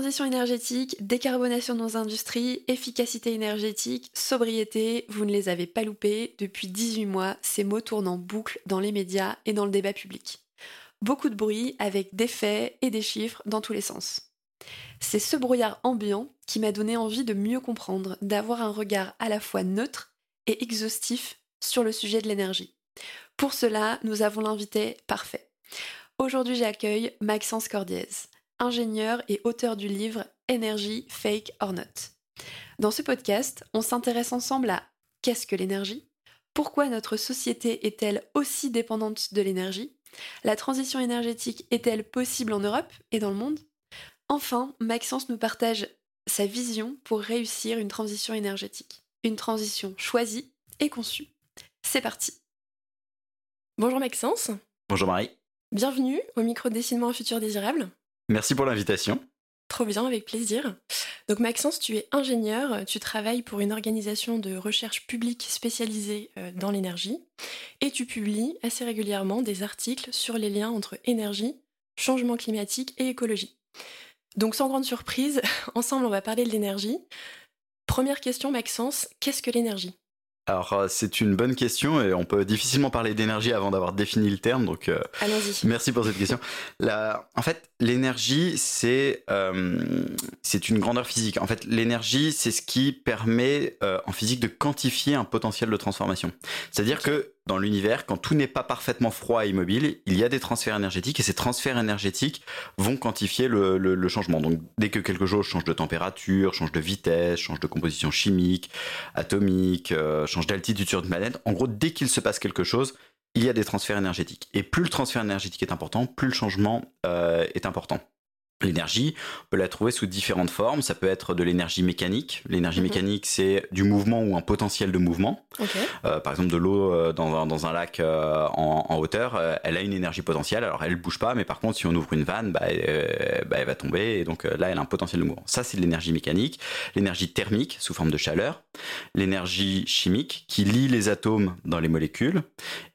Transition énergétique, décarbonation de nos industries, efficacité énergétique, sobriété, vous ne les avez pas loupés. Depuis 18 mois, ces mots tournent en boucle dans les médias et dans le débat public. Beaucoup de bruit avec des faits et des chiffres dans tous les sens. C'est ce brouillard ambiant qui m'a donné envie de mieux comprendre, d'avoir un regard à la fois neutre et exhaustif sur le sujet de l'énergie. Pour cela, nous avons l'invité parfait. Aujourd'hui, j'accueille Maxence Cordiez ingénieur et auteur du livre Énergie, Fake or Not. Dans ce podcast, on s'intéresse ensemble à qu'est-ce que l'énergie? Pourquoi notre société est-elle aussi dépendante de l'énergie? La transition énergétique est-elle possible en Europe et dans le monde? Enfin, Maxence nous partage sa vision pour réussir une transition énergétique. Une transition choisie et conçue. C'est parti Bonjour Maxence. Bonjour Marie. Bienvenue au micro Dessinement un futur désirable. Merci pour l'invitation. Trop bien, avec plaisir. Donc Maxence, tu es ingénieur, tu travailles pour une organisation de recherche publique spécialisée euh, dans l'énergie et tu publies assez régulièrement des articles sur les liens entre énergie, changement climatique et écologie. Donc sans grande surprise, ensemble on va parler de l'énergie. Première question Maxence, qu'est-ce que l'énergie? Alors euh, c'est une bonne question et on peut difficilement parler d'énergie avant d'avoir défini le terme. Donc euh, merci pour cette question. en fait, l'énergie c'est euh, c'est une grandeur physique. En fait, l'énergie c'est ce qui permet en physique de quantifier un potentiel de transformation. C'est-à-dire que dans l'univers, quand tout n'est pas parfaitement froid et immobile, il y a des transferts énergétiques et ces transferts énergétiques vont quantifier le, changement. Donc dès que quelque chose change de température, change de vitesse, change de composition chimique, atomique, euh, change d'altitude sur une planète, en gros, dès qu'il se passe quelque chose, il y a des transferts énergétiques. Et plus le transfert énergétique est important, plus le changement euh, est important. L'énergie, on peut la trouver sous différentes formes. Ça peut être de l'énergie mécanique. L'énergie mhm. mécanique, c'est du mouvement ou un potentiel de mouvement. Euh, par exemple, de l'eau euh, dans, un, dans un lac euh, en, en, hauteur, elle a une énergie potentielle. Alors, elle bouge pas, mais par contre, si on ouvre une vanne, bah, elle, bah, elle va tomber. Et donc là, elle a un potentiel de mouvement. Ça, c'est de l'énergie mécanique. L'énergie thermique, sous forme de chaleur. L'énergie chimique, qui lie les atomes dans les molécules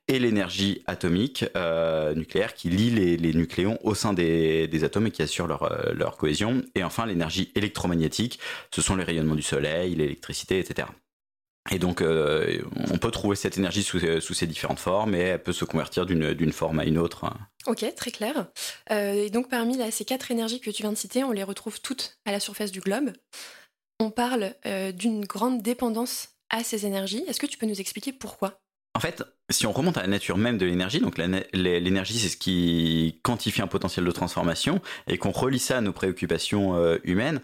et l'énergie atomique euh, nucléaire qui lie les, nucléons au sein des, atomes et qui assure leur, euh, leur cohésion. Et enfin, l'énergie électromagnétique, ce sont les rayonnements du soleil, l'électricité, etc. Et donc, euh, on peut trouver cette énergie sous, sous, ces différentes formes et elle peut se convertir d'une forme à une autre. Ok, très clair. et donc, parmi ces quatre énergies que tu viens de citer, on les retrouve toutes à la surface du globe. On parle d'une grande dépendance à ces énergies. Est-ce que tu peux nous expliquer pourquoi? En fait, si on remonte à la nature même de l'énergie, donc l'énergie c'est ce qui quantifie un potentiel de transformation, et qu'on relie ça à nos préoccupations euh, humaines,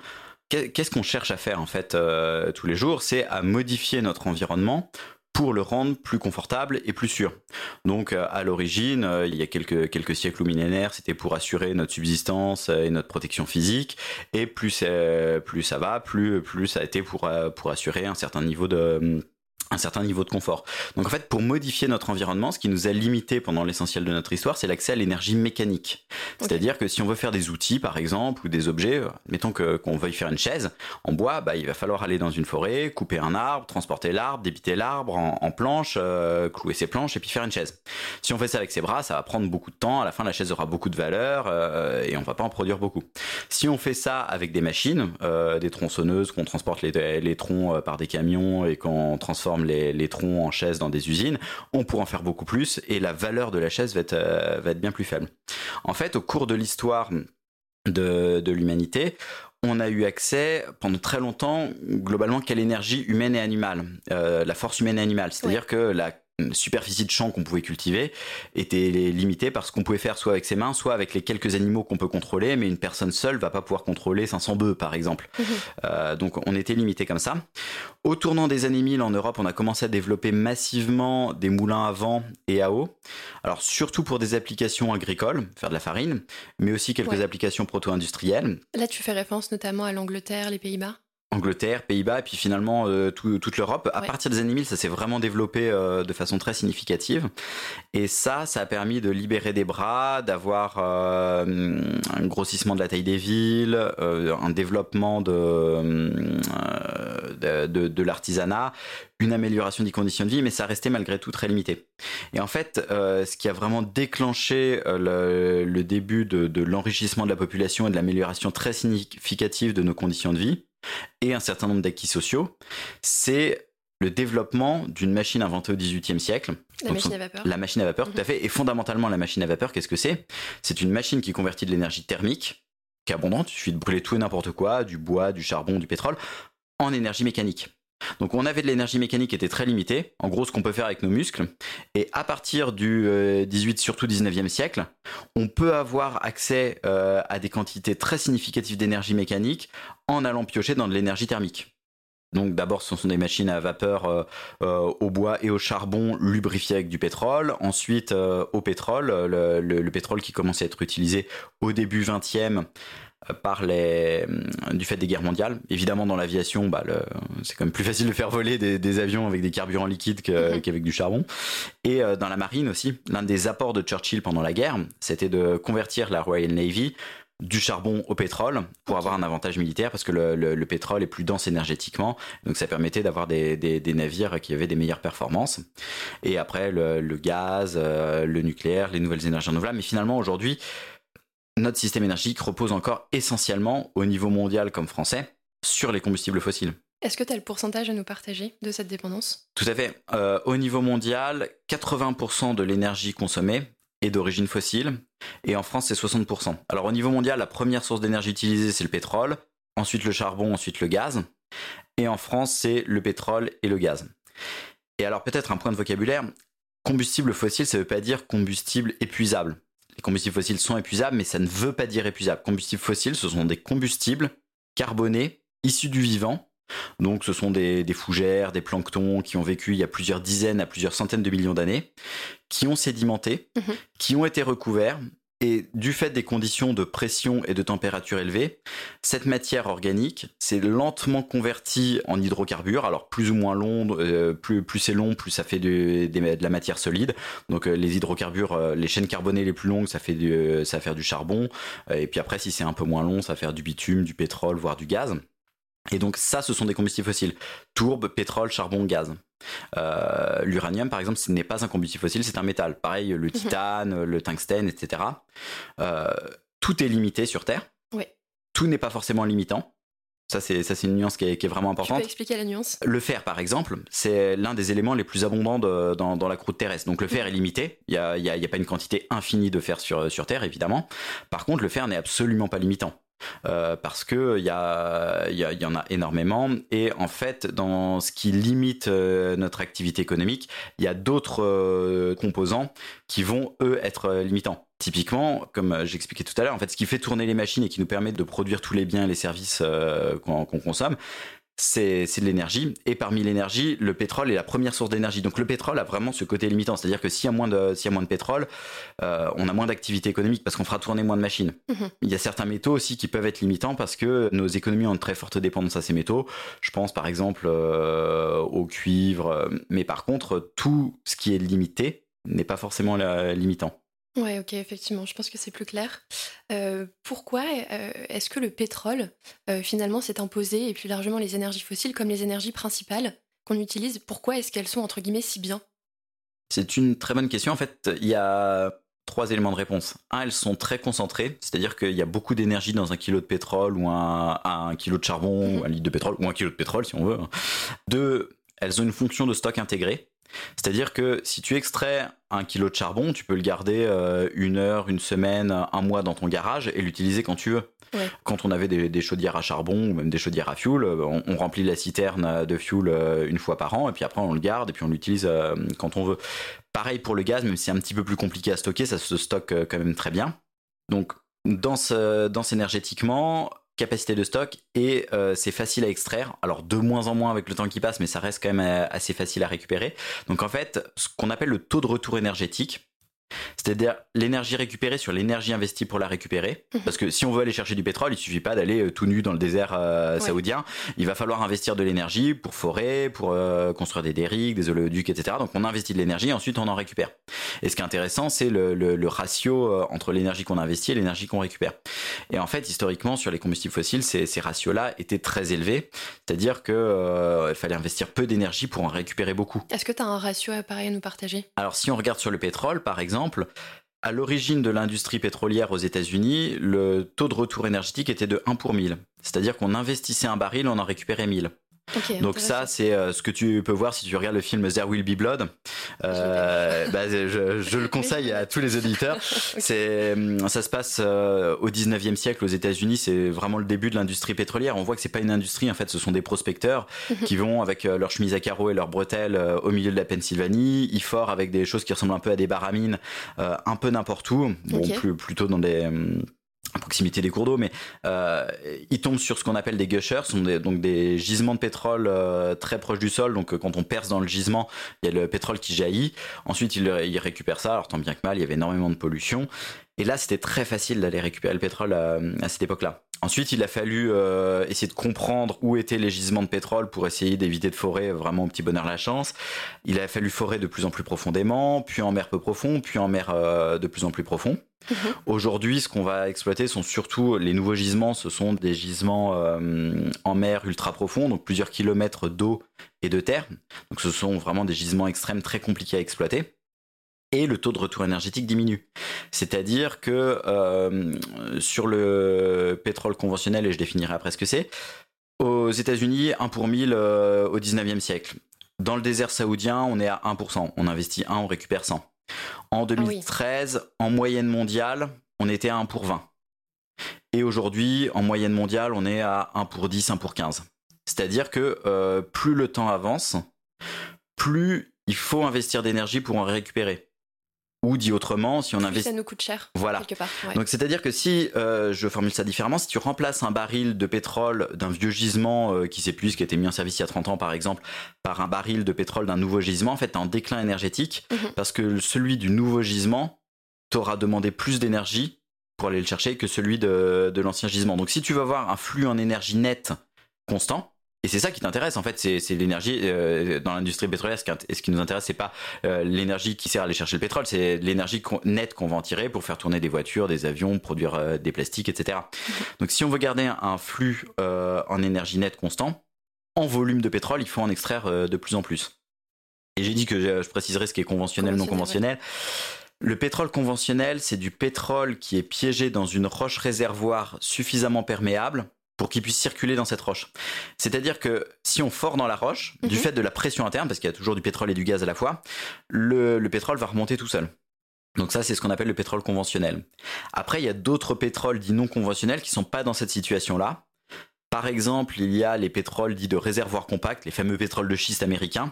qu'est-ce qu'on cherche à faire en fait euh, tous les jours? C'est à modifier notre environnement pour le rendre plus confortable et plus sûr. Donc euh, à l'origine, il y a quelques, siècles ou millénaires, c'était pour assurer notre subsistance et notre protection physique, et plus, ça va, plus, ça a été pour assurer un certain niveau de un certain niveau de confort. Donc en fait, pour modifier notre environnement, ce qui nous a limité pendant l'essentiel de notre histoire, c'est l'accès à l'énergie mécanique. C'est-à-dire que si on veut faire des outils, par exemple, ou des objets, euh, mettons que qu'on veuille faire une chaise en bois, bah il va falloir aller dans une forêt, couper un arbre, transporter l'arbre, débiter l'arbre en, planches, euh, clouer ses planches et puis faire une chaise. Si on fait ça avec ses bras, ça va prendre beaucoup de temps. À la fin, la chaise aura beaucoup de valeur euh, et on va pas en produire beaucoup. Si on fait ça avec des machines, des tronçonneuses, qu'on transporte les, les troncs par des camions et qu'on transforme les, troncs en chaise dans des usines, on pourra en faire beaucoup plus et la valeur de la chaise va être, euh, va être bien plus faible. En fait, au cours de l'histoire de, l'humanité, on a eu accès pendant très longtemps globalement qu'à l'énergie humaine et animale, euh, la force humaine et animale. C'est-à-dire que la superficie de champ qu'on pouvait cultiver était limitée par ce qu'on pouvait faire soit avec ses mains, soit avec les quelques animaux qu'on peut contrôler, mais une personne seule va pas pouvoir contrôler 500 bœufs par exemple. Mhm. Euh, donc on était limité comme ça. Au tournant des années 1000 en Europe, on a commencé à développer massivement des moulins à vent et à eau. Alors surtout pour des applications agricoles, faire de la farine, mais aussi quelques applications proto-industrielles. Là tu fais référence notamment à l'Angleterre, les Pays-Bas? Angleterre, Pays-Bas, et puis finalement euh, toute l'Europe. À partir des années 1000, ça s'est vraiment développé euh, de façon très significative. Et ça, ça a permis de libérer des bras, d'avoir euh, un grossissement de la taille des villes, un développement de, de, de, l'artisanat, une amélioration des conditions de vie, mais ça restait malgré tout très limité. Et en fait, ce qui a vraiment déclenché le, le, début de, de l'enrichissement de la population et de l'amélioration très significative de nos conditions de vie, et un certain nombre d'acquis sociaux, c'est le développement d'une machine inventée au XVIIIe siècle. La machine à vapeur. La machine à vapeur, tout à mhm. fait. Et fondamentalement, la machine à vapeur, qu'est-ce que c'est? C'est une machine qui convertit de l'énergie thermique, qui est abondante, il suffit de brûler tout et n'importe quoi, du bois, du charbon, du pétrole, en énergie mécanique. Donc on avait de l'énergie mécanique qui était très limitée, en gros ce qu'on peut faire avec nos muscles, et à partir du 18, euh, surtout 19e siècle, on peut avoir accès euh, à des quantités très significatives d'énergie mécanique en allant piocher dans de l'énergie thermique. Donc d'abord, ce sont des machines à vapeur euh, au bois et au charbon lubrifiées avec du pétrole. Ensuite, au pétrole, le, pétrole qui commence à être utilisé au début 20e par les, du fait des guerres mondiales. Évidemment, dans l'aviation, bah, c'est quand même plus facile de faire voler des, avions avec des carburants liquides mhm. qu'avec du charbon. Et dans la marine aussi, l'un des apports de Churchill pendant la guerre, c'était de convertir la Royal Navy du charbon au pétrole pour avoir un avantage militaire parce que le, pétrole est plus dense énergétiquement. Donc ça permettait d'avoir des, navires qui avaient des meilleures performances. Et après le, gaz, euh, le nucléaire, les nouvelles énergies renouvelables. Mais finalement aujourd'hui, notre système énergétique repose encore essentiellement au niveau mondial comme français sur les combustibles fossiles. Est-ce que tu as le pourcentage à nous partager de cette dépendance? Tout à fait. Euh, au niveau mondial, 80% de l'énergie consommée est d'origine fossile, et en France c'est 60%. Alors au niveau mondial, la première source d'énergie utilisée c'est le pétrole, ensuite le charbon, ensuite le gaz, et en France c'est le pétrole et le gaz. Et alors peut-être un point de vocabulaire, combustible fossile ça ne veut pas dire combustible épuisable. Les combustibles fossiles sont épuisables, mais ça ne veut pas dire épuisable. Combustibles fossiles, ce sont des combustibles carbonés issus du vivant donc ce sont des, fougères, des planctons qui ont vécu il y a plusieurs dizaines à plusieurs centaines de millions d'années, qui ont sédimenté, mhm. qui ont été recouverts. Et du fait des conditions de pression et de température élevées, cette matière organique s'est lentement convertie en hydrocarbures. Alors plus ou moins long, euh, plus, c'est long, plus ça fait de, la matière solide. Donc euh, les hydrocarbures, euh, les chaînes carbonées les plus longues, ça fait du, ça va faire du charbon. et puis après, si c'est un peu moins long, ça va faire du bitume, du pétrole, voire du gaz. Et donc ça, ce sont des combustibles fossiles. Tourbe, pétrole, charbon, gaz. Euh, l'uranium, par exemple, ce n'est pas un combustible fossile, c'est un métal. Pareil, le mhm. titane, le tungstène, etc. Euh, tout est limité sur Terre. Oui. Tout n'est pas forcément limitant. Ça, c'est, une nuance qui est, vraiment importante. Tu peux expliquer la nuance? Le fer, par exemple, c'est l'un des éléments les plus abondants dans, la croûte terrestre. Donc le fer est limité. Il n'y a, a, pas une quantité infinie de fer sur, sur Terre, évidemment. Par contre, le fer n'est absolument pas limitant. Euh, parce que il y, en a énormément et en fait dans ce qui limite euh, notre activité économique, il y a d'autres euh, composants qui vont eux être limitants. Typiquement, comme j'expliquais tout à l'heure, en fait, ce qui fait tourner les machines et qui nous permet de produire tous les biens et les services qu'on consomme, c'est de l'énergie. Et parmi l'énergie, le pétrole est la première source d'énergie. Donc le pétrole a vraiment ce côté limitant. C'est-à-dire que s'il y, a moins de, y a moins de pétrole, euh, on a moins d'activité économique parce qu'on fera tourner moins de machines. Mhm. Il y a certains métaux aussi qui peuvent être limitants parce que nos économies ont une très forte dépendance à ces métaux. Je pense par exemple euh, au cuivre. Mais par contre, tout ce qui est limité n'est pas forcément limitant. Ouais, ok, effectivement, je pense que c'est plus clair. Euh, pourquoi euh, est-ce que le pétrole, euh, finalement, s'est imposé, et plus largement les énergies fossiles, comme les énergies principales qu'on utilise Pourquoi est-ce qu'elles sont, entre guillemets, si bien? C'est une très bonne question. En fait, il y a trois éléments de réponse. Un, elles sont très concentrées, c'est-à-dire qu'il y a beaucoup d'énergie dans un kilo de pétrole ou un, un kilo de charbon, ou un litre de pétrole, ou un kilo de pétrole, si on veut. Deux, elles ont une fonction de stock intégrée. C'est-à-dire que si tu extrais un kilo de charbon, tu peux le garder euh, une heure, une semaine, un mois dans ton garage et l'utiliser quand tu veux. Quand on avait des, chaudières à charbon ou même des chaudières à fioul, euh, on, remplit la citerne de fioul euh, une fois par an et puis après on le garde et puis on l'utilise quand on veut. Pareil pour le gaz, même si c'est un petit peu plus compliqué à stocker, ça se stocke quand même très bien. Donc dans énergétiquement, capacité de stock et euh, c'est facile à extraire. Alors de moins en moins avec le temps qui passe, mais ça reste quand même euh, assez facile à récupérer. Donc en fait, ce qu'on appelle le taux de retour énergétique, C'est-à-dire l'énergie récupérée sur l'énergie investie pour la récupérer. Mhm. Parce que si on veut aller chercher du pétrole, il suffit pas d'aller euh, tout nu dans le désert euh, Ouais. saoudien. Il va falloir investir de l'énergie pour forer, pour euh, construire des dériques, des oléoducs, etc. Donc on investit de l'énergie et ensuite on en récupère. Et ce qui est intéressant, c'est le, le- le ratio entre l'énergie qu'on investit et l'énergie qu'on récupère. Et en fait, historiquement, sur les combustibles fossiles, ces, ces ratios-là étaient très élevés. C'est-à-dire que euh, il fallait investir peu d'énergie pour en récupérer beaucoup. Est-ce que tu as un ratio euh, pareil à nous partager? Alors si on regarde sur le pétrole, par exemple, à l'origine de l'industrie pétrolière aux États-Unis, le taux de retour énergétique était de 1 pour 1000. C'est-à-dire qu'on investissait un baril, on en récupérait 1000. Donc ça, c'est euh, ce que tu peux voir si tu regardes le film There Will Be Blood. Euh, bah, je, je le conseille à tous les auditeurs. C'est, hum, ça se passe euh, au 19e siècle aux États-Unis. C'est vraiment le début de l'industrie pétrolière. On voit que c'est pas une industrie. En fait, ce sont des prospecteurs qui vont avec euh, leur chemise à carreaux et leurs bretelles euh, au milieu de la Pennsylvanie. Ils forent avec des choses qui ressemblent un peu à des baramines, euh, un peu n'importe où. Bon, plus, plutôt dans des hum, à proximité des cours d'eau, mais euh, ils tombent sur ce qu'on appelle des gushers, sont des, donc des gisements de pétrole euh, très proches du sol. Donc euh, quand on perce dans le gisement, il y a le pétrole qui jaillit. Ensuite, ils récupèrent ça. Alors tant bien que mal, il y avait énormément de pollution. Et là, c'était très facile d'aller récupérer le pétrole à, à cette époque-là. Ensuite, il a fallu euh, essayer de comprendre où étaient les gisements de pétrole pour essayer d'éviter de forer vraiment au petit bonheur la chance. Il a fallu forer de plus en plus profondément, puis en mer peu profond, puis en mer euh, de plus en plus profond. Mhm. Aujourd'hui, ce qu'on va exploiter sont surtout les nouveaux gisements. Ce sont des gisements euh, en mer ultra profonds, donc plusieurs kilomètres d'eau et de terre. Donc, ce sont vraiment des gisements extrêmes très compliqués à exploiter. Et le taux de retour énergétique diminue. C'est-à-dire que euh, sur le pétrole conventionnel, et je définirai après ce que c'est, aux États-Unis, 1 pour 1000 euh, au 19e siècle. Dans le désert saoudien, on est à 1%. On investit 1, on récupère 100. En 2013, en moyenne mondiale, on était à 1 pour 20. Et aujourd'hui, en moyenne mondiale, on est à 1 pour 10, 1 pour 15. C'est-à-dire que euh, plus le temps avance, plus il faut investir d'énergie pour en récupérer. Ou dit autrement, si on investit... ça nous coûte cher. Voilà. Quelque part. ouais. Donc c'est-à-dire que si, euh, je formule ça différemment, si tu remplaces un baril de pétrole d'un vieux gisement euh, qui s'épuise, qui a été mis en service il y a 30 ans par exemple, par un baril de pétrole d'un nouveau gisement, en fait, t'es en déclin énergétique Mhm. parce que celui du nouveau gisement t'aura demandé plus d'énergie pour aller le chercher que celui de, de l'ancien gisement. Donc si tu veux avoir un flux en énergie nette constant, et c'est ça qui t'intéresse en fait, c'est l'énergie euh, dans l'industrie pétrolière. Ce qui, int- ce qui nous intéresse, c'est pas euh, l'énergie qui sert à aller chercher le pétrole, c'est l'énergie nette qu'on va en tirer pour faire tourner des voitures, des avions, produire euh, des plastiques, etc. Donc si on veut garder un, un flux euh, en énergie nette constant, en volume de pétrole, il faut en extraire euh, de plus en plus. Et j'ai dit que je, je préciserai ce qui est conventionnel, non conventionnel. Le pétrole conventionnel, c'est du pétrole qui est piégé dans une roche réservoir suffisamment perméable pour qu'il puisse circuler dans cette roche. C'est-à-dire que si on fore dans la roche, du Mhm. fait de la pression interne, parce qu'il y a toujours du pétrole et du gaz à la fois, le, le pétrole va remonter tout seul. Donc ça, c'est ce qu'on appelle le pétrole conventionnel. Après, il y a d'autres pétroles dits non conventionnels qui sont pas dans cette situation-là. Par exemple, il y a les pétroles dits de réservoir compact, les fameux pétroles de schiste américains.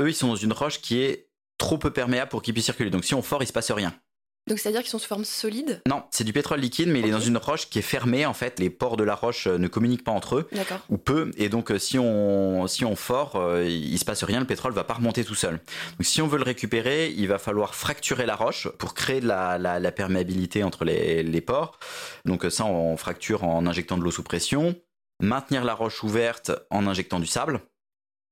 Eux, ils sont dans une roche qui est trop peu perméable pour qu'ils puissent circuler. Donc si on fort, il se passe rien. Donc c'est-à-dire qu'ils sont sous forme solide? Non, c'est du pétrole liquide, mais il est dans une roche qui est fermée. En fait, les pores de la roche euh, ne communiquent pas entre eux ou peu, et donc euh, si on si on fort, euh, il se passe rien, le pétrole va pas remonter tout seul. Donc si on veut le récupérer, il va falloir fracturer la roche pour créer de la, la, la perméabilité entre les, les pores. Donc ça, on fracture en injectant de l'eau sous pression, maintenir la roche ouverte en injectant du sable.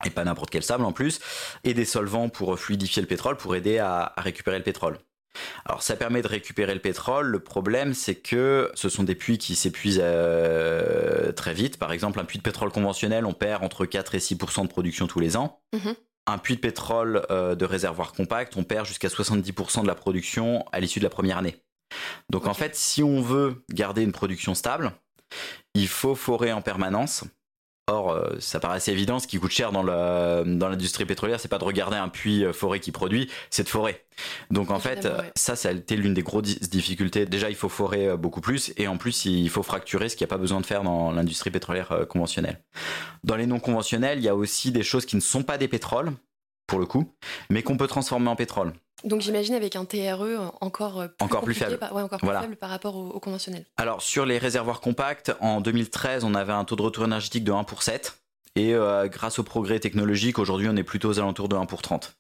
Et pas n'importe quel sable en plus, et des solvants pour fluidifier le pétrole, pour aider à, à récupérer le pétrole. Alors ça permet de récupérer le pétrole. Le problème, c'est que ce sont des puits qui s'épuisent euh, très vite. Par exemple, un puits de pétrole conventionnel, on perd entre 4 et 6% de production tous les ans. Mhm. Un puits de pétrole euh, de réservoir compact, on perd jusqu'à 70% de la production à l'issue de la première année. Donc en fait, si on veut garder une production stable, il faut forer en permanence. Or, euh, ça paraît assez évident, ce qui coûte cher dans la- dans l'industrie pétrolière, c'est pas de regarder un puits euh, foré qui produit, c'est de forer. Donc en fait, ouais. ça, ça a été l'une des grosses di- difficultés. Déjà, il faut forer euh, beaucoup plus, et en plus, il faut fracturer, ce qu'il n'y a pas besoin de faire dans l'industrie pétrolière conventionnelle. Dans les non conventionnels, il y a aussi des choses qui ne sont pas des pétroles, pour le coup, mais qu'on peut transformer en pétrole. Donc j'imagine avec un TRE encore euh, plus Encore plus faible. par- ouais, encore plus Voilà. faible par rapport au, au conventionnel. Alors, sur les réservoirs compacts, en 2013, on avait un taux de retour énergétique de 1 pour 7. Et euh, grâce au progrès technologique, aujourd'hui, on est plutôt aux alentours de 1 pour 30.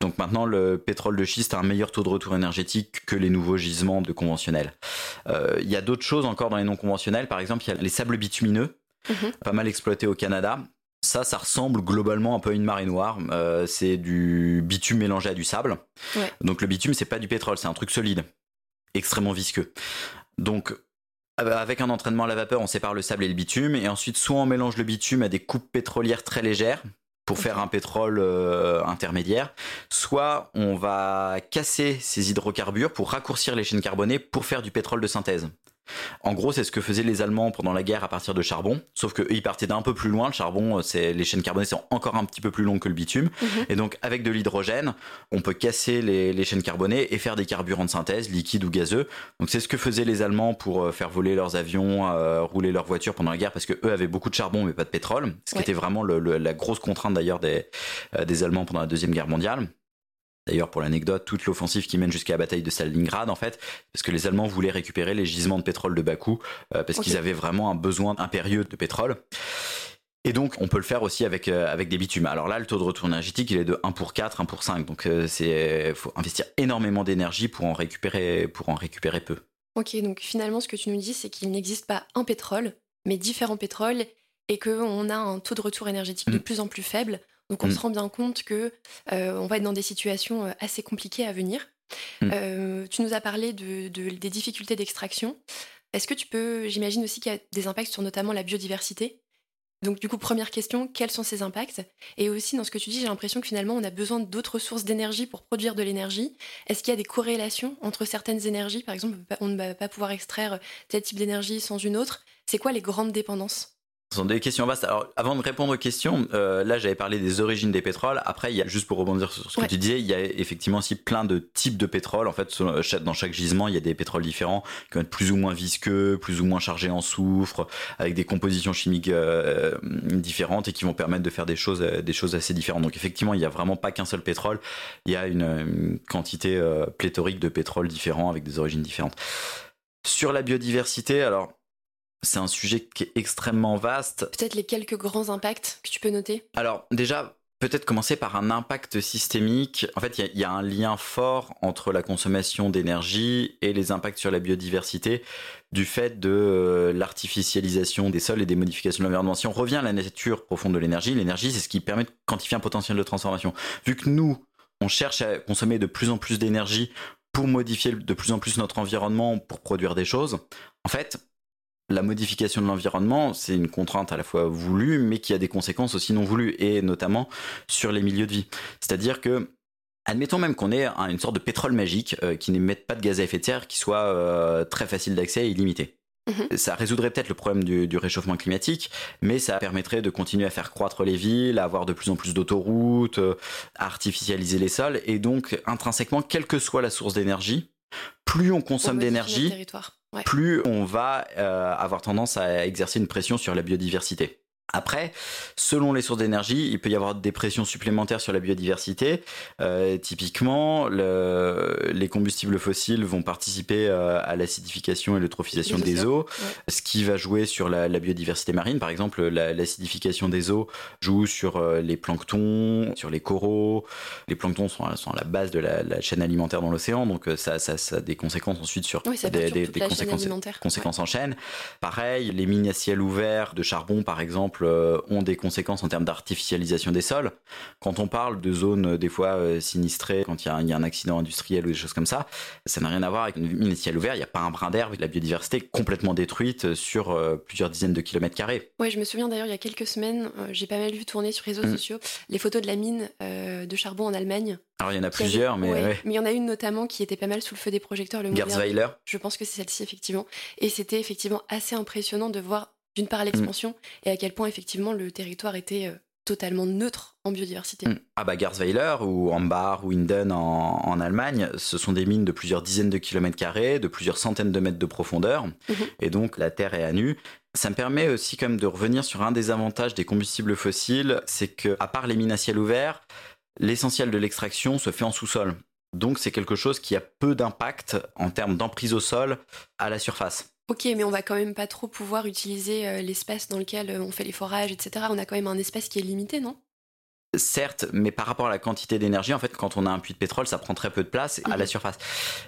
Donc maintenant, le pétrole de schiste a un meilleur taux de retour énergétique que les nouveaux gisements de conventionnels. Euh, il y a d'autres choses encore dans les non conventionnels. Par exemple, il y a les sables bitumineux, mhm. pas mal exploités au Canada. Ça, ça ressemble globalement un peu à une marée noire. Euh, c'est du bitume mélangé à du sable. Donc le bitume, c'est pas du pétrole, c'est un truc solide, extrêmement visqueux. Donc avec un entraînement à la vapeur, on sépare le sable et le bitume, et ensuite soit on mélange le bitume à des coupes pétrolières très légères, pour faire un pétrole euh, intermédiaire, soit on va casser ces hydrocarbures pour raccourcir les chaînes carbonées pour faire du pétrole de synthèse. En gros, c'est ce que faisaient les Allemands pendant la guerre à partir de charbon, sauf qu'eux, ils partaient d'un peu plus loin. Le charbon, euh, c'est les chaînes carbonées sont encore un petit peu plus longues que le bitume, mhm. et donc avec de l'hydrogène, on peut casser les, chaînes carbonées et faire des carburants de synthèse, liquides ou gazeux. Donc c'est ce que faisaient les Allemands pour euh, faire voler leurs avions, euh, rouler leurs voitures pendant la guerre, parce que eux avaient beaucoup de charbon mais pas de pétrole, ce qui était vraiment la grosse contrainte d'ailleurs des, des Allemands pendant la deuxième guerre mondiale. D'ailleurs, pour l'anecdote, toute l'offensive qui mène jusqu'à la bataille de Stalingrad, en fait, parce que les Allemands voulaient récupérer les gisements de pétrole de Bakou, euh, parce qu'ils avaient vraiment un besoin impérieux de pétrole. Et donc, on peut le faire aussi avec, euh, avec des bitumes. Alors là, le taux de retour énergétique, il est de 1 pour 4, 1 pour 5. Donc, il euh, faut investir énormément d'énergie pour en récupérer, pour en récupérer peu. Ok, donc finalement, ce que tu nous dis, c'est qu'il n'existe pas un pétrole, mais différents pétroles, et qu'on a un taux de retour énergétique de mm. plus en plus faible. Donc on se rend bien compte que euh, on va être dans des situations assez compliquées à venir. Mm. Euh, tu nous as parlé de, des difficultés d'extraction. Est-ce que tu peux, j'imagine aussi qu'il y a des impacts sur notamment la biodiversité? Donc du coup, première question, quels sont ces impacts? Et aussi dans ce que tu dis, j'ai l'impression que finalement on a besoin d'autres sources d'énergie pour produire de l'énergie. Est-ce qu'il y a des corrélations entre certaines énergies? Par exemple, on ne va pas pouvoir extraire tel type d'énergie sans une autre. C'est quoi les grandes dépendances? Ce sont des questions vastes. Alors, avant de répondre aux questions, euh, là, j'avais parlé des origines des pétroles. Après, il y a, juste pour rebondir sur ce que tu disais, il y a effectivement aussi plein de types de pétrole. En fait, dans chaque gisement, il y a des pétroles différents qui vont être plus ou moins visqueux, plus ou moins chargés en soufre, avec des compositions chimiques euh, différentes et qui vont permettre de faire des choses, euh, des choses assez différentes. Donc, effectivement, il n'y a vraiment pas qu'un seul pétrole. Il y a une, une quantité pléthorique de pétrole différents avec des origines différentes. Sur la biodiversité, alors c'est un sujet qui est extrêmement vaste. Peut-être les quelques grands impacts que tu peux noter? Alors déjà, peut-être commencer par un impact systémique. En fait, il y, a un lien fort entre la consommation d'énergie et les impacts sur la biodiversité du fait de euh, l'artificialisation des sols et des modifications de l'environnement. Si on revient à la nature profonde de l'énergie, l'énergie, c'est ce qui permet de quantifier un potentiel de transformation. Vu que nous, on cherche à consommer de plus en plus d'énergie pour modifier de plus en plus notre environnement, pour produire des choses, en fait, la modification de l'environnement, c'est une contrainte à la fois voulue, mais qui a des conséquences aussi non voulues, et notamment sur les milieux de vie. C'est-à-dire que Admettons même qu'on ait une sorte de pétrole magique euh, qui n'émette pas de gaz à effet de serre, qui soit euh, très facile d'accès et illimité. Mhm. Ça résoudrait peut-être le problème du, réchauffement climatique, mais ça permettrait de continuer à faire croître les villes, à avoir de plus en plus d'autoroutes, euh, à artificialiser les sols, et donc intrinsèquement, quelle que soit la source d'énergie, plus on consomme d'énergie, plus on va euh, avoir tendance à exercer une pression sur la biodiversité. Après, selon les sources d'énergie, il peut y avoir des pressions supplémentaires sur la biodiversité. Euh, typiquement, les combustibles fossiles vont participer euh, à l'acidification et l'eutrophisation des eaux, ce qui va jouer sur la, biodiversité marine. Par exemple, l'acidification des eaux joue sur euh, les planctons, sur les coraux. Les planctons sont, à la base de la, chaîne alimentaire dans l'océan, donc ça, a des conséquences ensuite sur des, conséquences, conséquences en chaîne. Pareil, les mines à ciel ouvert de charbon, par exemple, euh, ont des conséquences en termes d'artificialisation des sols. Quand on parle de zones euh, des fois euh, sinistrées, quand il y, a un accident industriel ou des choses comme ça, ça n'a rien à voir avec une mine ciel ouvert. Il n'y a pas un brin d'herbe, la biodiversité est complètement détruite sur plusieurs dizaines de kilomètres carrés. Oui, je me souviens d'ailleurs il y a quelques semaines, j'ai pas mal vu tourner sur les réseaux mm. sociaux les photos de la mine de charbon en Allemagne. Alors il y en a plusieurs, mais mais il y en a une notamment qui était pas mal sous le feu des projecteurs. Le Garzweiler. Je pense que c'est celle-ci effectivement, et c'était effectivement assez impressionnant de voir d'une part l'expansion mm. et à quel point effectivement le territoire était euh, totalement neutre en biodiversité. Mm. Ah bah Garzweiler ou Ambar ou Inden en, Allemagne, ce sont des mines de plusieurs dizaines de kilomètres carrés, de plusieurs centaines de mètres de profondeur, mhm. et donc la terre est à nu. Ça me permet aussi quand même de revenir sur un des avantages des combustibles fossiles, c'est que à part les mines à ciel ouvert, l'essentiel de l'extraction se fait en sous-sol. Donc c'est quelque chose qui a peu d'impact en termes d'emprise au sol à la surface. Ok, mais on va quand même pas trop pouvoir utiliser euh, l'espace dans lequel euh, on fait les forages, etc. On a quand même un espace qui est limité, non? Certes, mais par rapport à la quantité d'énergie, en fait, quand on a un puits de pétrole, ça prend très peu de place à la mhm. surface.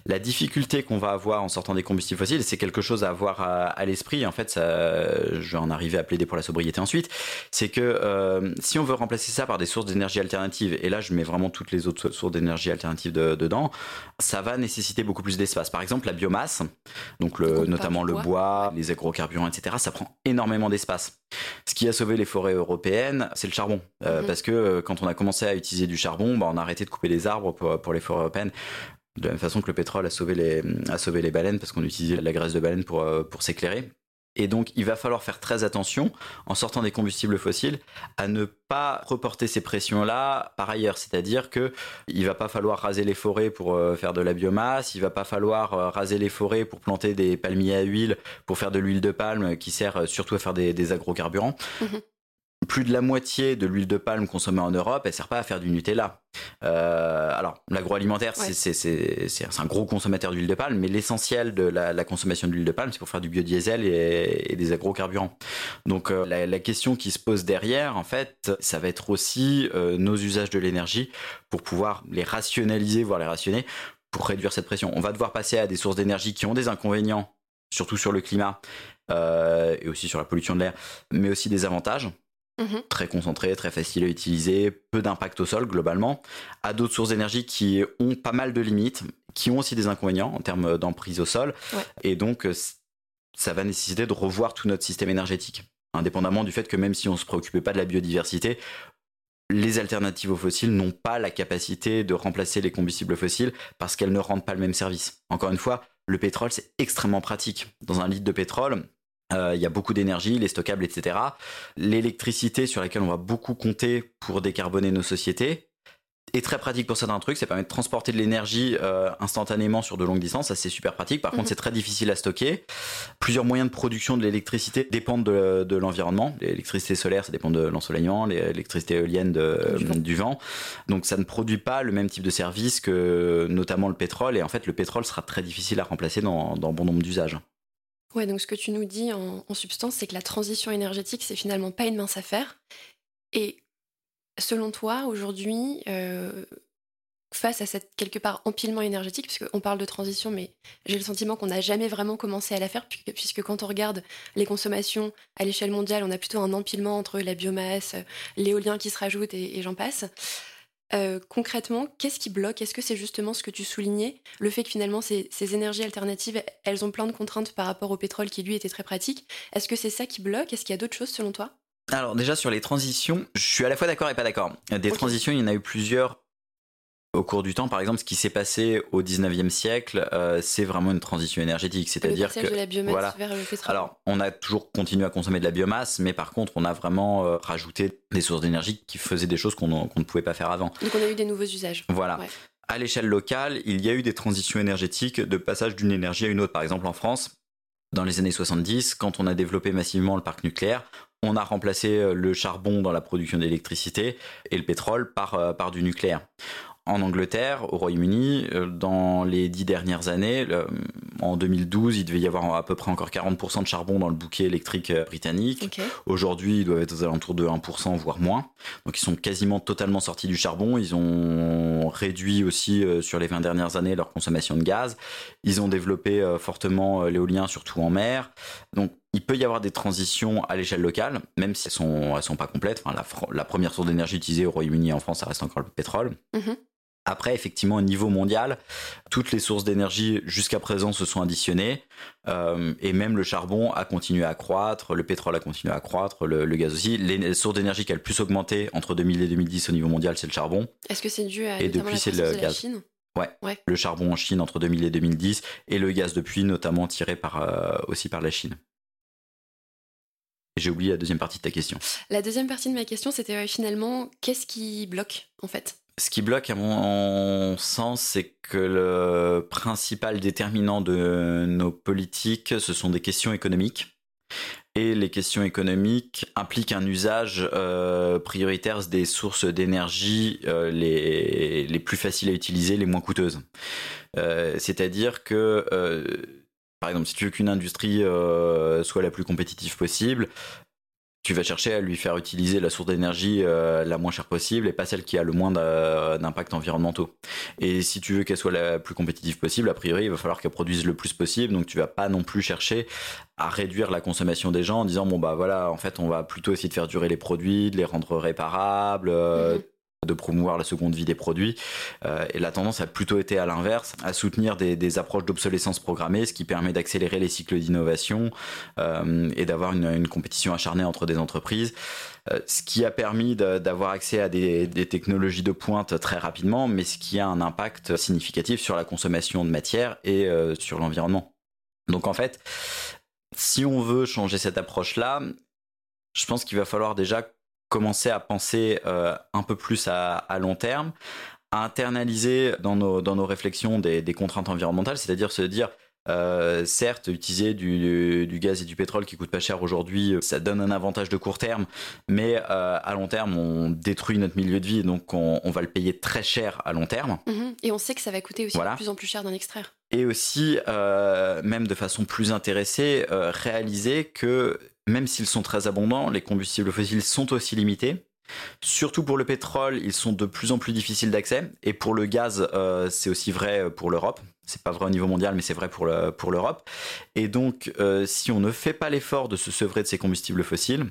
La difficulté qu'on va avoir en sortant des combustibles fossiles, c'est quelque chose à avoir à, l'esprit. En fait, ça, je vais en arriver à plaider pour la sobriété ensuite. C'est que euh, si on veut remplacer ça par des sources d'énergie alternatives, et là, je mets vraiment toutes les autres sources d'énergie alternatives dedans, ça va nécessiter beaucoup plus d'espace. Par exemple, la biomasse, donc le, notamment le bois, les agrocarburants, etc., ça prend énormément d'espace. Ce qui a sauvé les forêts européennes, c'est le charbon. Euh, mhm. Parce que euh, quand on a commencé à utiliser du charbon, bah, on a arrêté de couper les arbres pour, les forêts européennes. De la même façon que le pétrole a sauvé les, a sauvé les baleines parce qu'on utilisait la graisse de baleine pour, euh, pour s'éclairer. Et donc, il va falloir faire très attention, en sortant des combustibles fossiles, à ne pas reporter ces pressions-là par ailleurs. C'est-à-dire que il va pas falloir raser les forêts pour euh, faire de la biomasse, il va pas falloir euh, raser les forêts pour planter des palmiers à huile, pour faire de l'huile de palme, qui sert euh, surtout à faire des, agrocarburants. Mhm plus de la moitié de l'huile de palme consommée en Europe, elle sert pas à faire du Nutella. Euh, alors, l'agroalimentaire, c'est un gros consommateur d'huile de palme, mais l'essentiel de la, consommation d'huile de palme, c'est pour faire du biodiesel et, des agrocarburants. Donc, euh, la, question qui se pose derrière, en fait, ça va être aussi euh, nos usages de l'énergie pour pouvoir les rationaliser, voire les rationner, pour réduire cette pression. On va devoir passer à des sources d'énergie qui ont des inconvénients, surtout sur le climat et aussi sur la pollution de l'air, mais aussi des avantages. Mhm. Très concentré, très facile à utiliser, peu d'impact au sol globalement, à d'autres sources d'énergie qui ont pas mal de limites, qui ont aussi des inconvénients en termes d'emprise au sol. Et donc, euh, ça va nécessiter de revoir tout notre système énergétique. Indépendamment du fait que même si on ne se préoccupait pas de la biodiversité, les alternatives aux fossiles n'ont pas la capacité de remplacer les combustibles fossiles parce qu'elles ne rendent pas le même service. Encore une fois, le pétrole, c'est extrêmement pratique. Dans un litre de pétrole, euh, il y a beaucoup d'énergie, les stockables, etc. L'électricité sur laquelle on va beaucoup compter pour décarboner nos sociétés est très pratique pour certains trucs. Ça permet de transporter de l'énergie euh, instantanément sur de longues distances. Ça, c'est super pratique. Par contre, mhm. c'est très difficile à stocker. Plusieurs moyens de production de l'électricité dépendent de, l'environnement. L'électricité solaire, ça dépend de l'ensoleillement. L'électricité éolienne, du, vent. Donc, ça ne produit pas le même type de service que notamment le pétrole. Et en fait, le pétrole sera très difficile à remplacer dans, dans bon nombre d'usages. Ouais, donc ce que tu nous dis en, substance, c'est que la transition énergétique, c'est finalement pas une mince affaire. Et selon toi, aujourd'hui, euh, face à cette quelque part empilement énergétique, puisqu'on parle de transition, mais j'ai le sentiment qu'on n'a jamais vraiment commencé à la faire, puisque, quand on regarde les consommations à l'échelle mondiale, on a plutôt un empilement entre la biomasse, l'éolien qui se rajoute et j'en passe. Euh, concrètement, qu'est-ce qui bloque? Est-ce que c'est justement ce que tu soulignais, le fait que finalement ces, énergies alternatives, elles ont plein de contraintes par rapport au pétrole qui lui était très pratique. Est-ce que c'est ça qui bloque? Est-ce qu'il y a d'autres choses selon toi? Alors déjà sur les transitions, je suis à la fois d'accord et pas d'accord. Des transitions, il y en a eu plusieurs au cours du temps, par exemple, ce qui s'est passé au 19e siècle, euh, c'est vraiment une transition énergétique. C'est-à-dire que. De la biomasse vers le pétrole. Alors, on a toujours continué à consommer de la biomasse, mais par contre, on a vraiment euh, rajouté des sources d'énergie qui faisaient des choses qu'on ne pouvait pas faire avant. Donc, on a eu des nouveaux usages. Voilà. À l'échelle locale, il y a eu des transitions énergétiques de passage d'une énergie à une autre. Par exemple, en France, dans les années 70, quand on a développé massivement le parc nucléaire, on a remplacé euh, le charbon dans la production d'électricité et le pétrole par, par du nucléaire en Angleterre, au Royaume-Uni, euh, dans les dix dernières années, en 2012, il devait y avoir à peu près encore 40% de charbon dans le bouquet électrique euh, britannique. Aujourd'hui, ils doivent être aux alentours de 1%, voire moins. Donc ils sont quasiment totalement sortis du charbon. Ils ont réduit aussi euh, sur les 20 dernières années leur consommation de gaz. Ils ont développé fortement l'éolien, surtout en mer. Donc il peut y avoir des transitions à l'échelle locale, même si elles sont, elles sont pas complètes. Enfin, la, première source d'énergie utilisée au Royaume-Uni et en France, ça reste encore le pétrole. Mhm. Après, effectivement, au niveau mondial, toutes les sources d'énergie jusqu'à présent se sont additionnées, euh, et même le charbon a continué à croître, le pétrole a continué à croître, le, gaz aussi. Les sources d'énergie qui a le plus augmenté entre 2000 et 2010 au niveau mondial, c'est le charbon. Est-ce que c'est dû à et depuis c'est le gaz. Chine? Ouais. ouais. Le charbon en Chine entre 2000 et 2010 et le gaz depuis, notamment tiré par euh, aussi par la Chine. J'ai oublié la deuxième partie de ta question. La deuxième partie de ma question, c'était finalement qu'est-ce qui bloque en fait? Ce qui bloque à mon sens, c'est que le principal déterminant de nos politiques, ce sont des questions économiques. Et les questions économiques impliquent un usage euh, prioritaire des sources d'énergie euh, les, les, plus faciles à utiliser, les moins coûteuses. Euh, c'est-à-dire que, par exemple, si tu veux qu'une industrie soit la plus compétitive possible, tu vas chercher à lui faire utiliser la source d'énergie euh, la moins chère possible et pas celle qui a le moins d'impact environnementaux. Et si tu veux qu'elle soit la plus compétitive possible, a priori, il va falloir qu'elle produise le plus possible. Donc tu vas pas non plus chercher à réduire la consommation des gens en disant bon bah voilà, en fait, on va plutôt essayer de faire durer les produits, de les rendre réparables. Euh, mhm de promouvoir la seconde vie des produits. Euh, et la tendance a plutôt été à l'inverse, à soutenir des, approches d'obsolescence programmée, ce qui permet d'accélérer les cycles d'innovation euh, et d'avoir une, compétition acharnée entre des entreprises. Euh, ce qui a permis d'avoir accès à des, technologies de pointe très rapidement, mais ce qui a un impact significatif sur la consommation de matière et sur l'environnement. Donc en fait, si on veut changer cette approche-là, je pense qu'il va falloir déjà commencer à penser euh, un peu plus à, long terme, à internaliser dans nos, dans nos réflexions des, contraintes environnementales, c'est-à-dire se dire, euh, certes, utiliser du, gaz et du pétrole qui coûtent pas cher aujourd'hui, ça donne un avantage de court terme, mais euh, à long terme, on détruit notre milieu de vie, donc on, va le payer très cher à long terme. Mhm. Et on sait que ça va coûter aussi de plus en plus cher d'en extraire. Et aussi, même de façon plus intéressée, réaliser que même s'ils sont très abondants, les combustibles fossiles sont aussi limités. Surtout pour le pétrole, ils sont de plus en plus difficiles d'accès. Et pour le gaz, euh, c'est aussi vrai pour l'Europe. C'est pas vrai au niveau mondial, mais c'est vrai pour l'Europe. et donc, euh, si on ne fait pas l'effort de se sevrer de ces combustibles fossiles,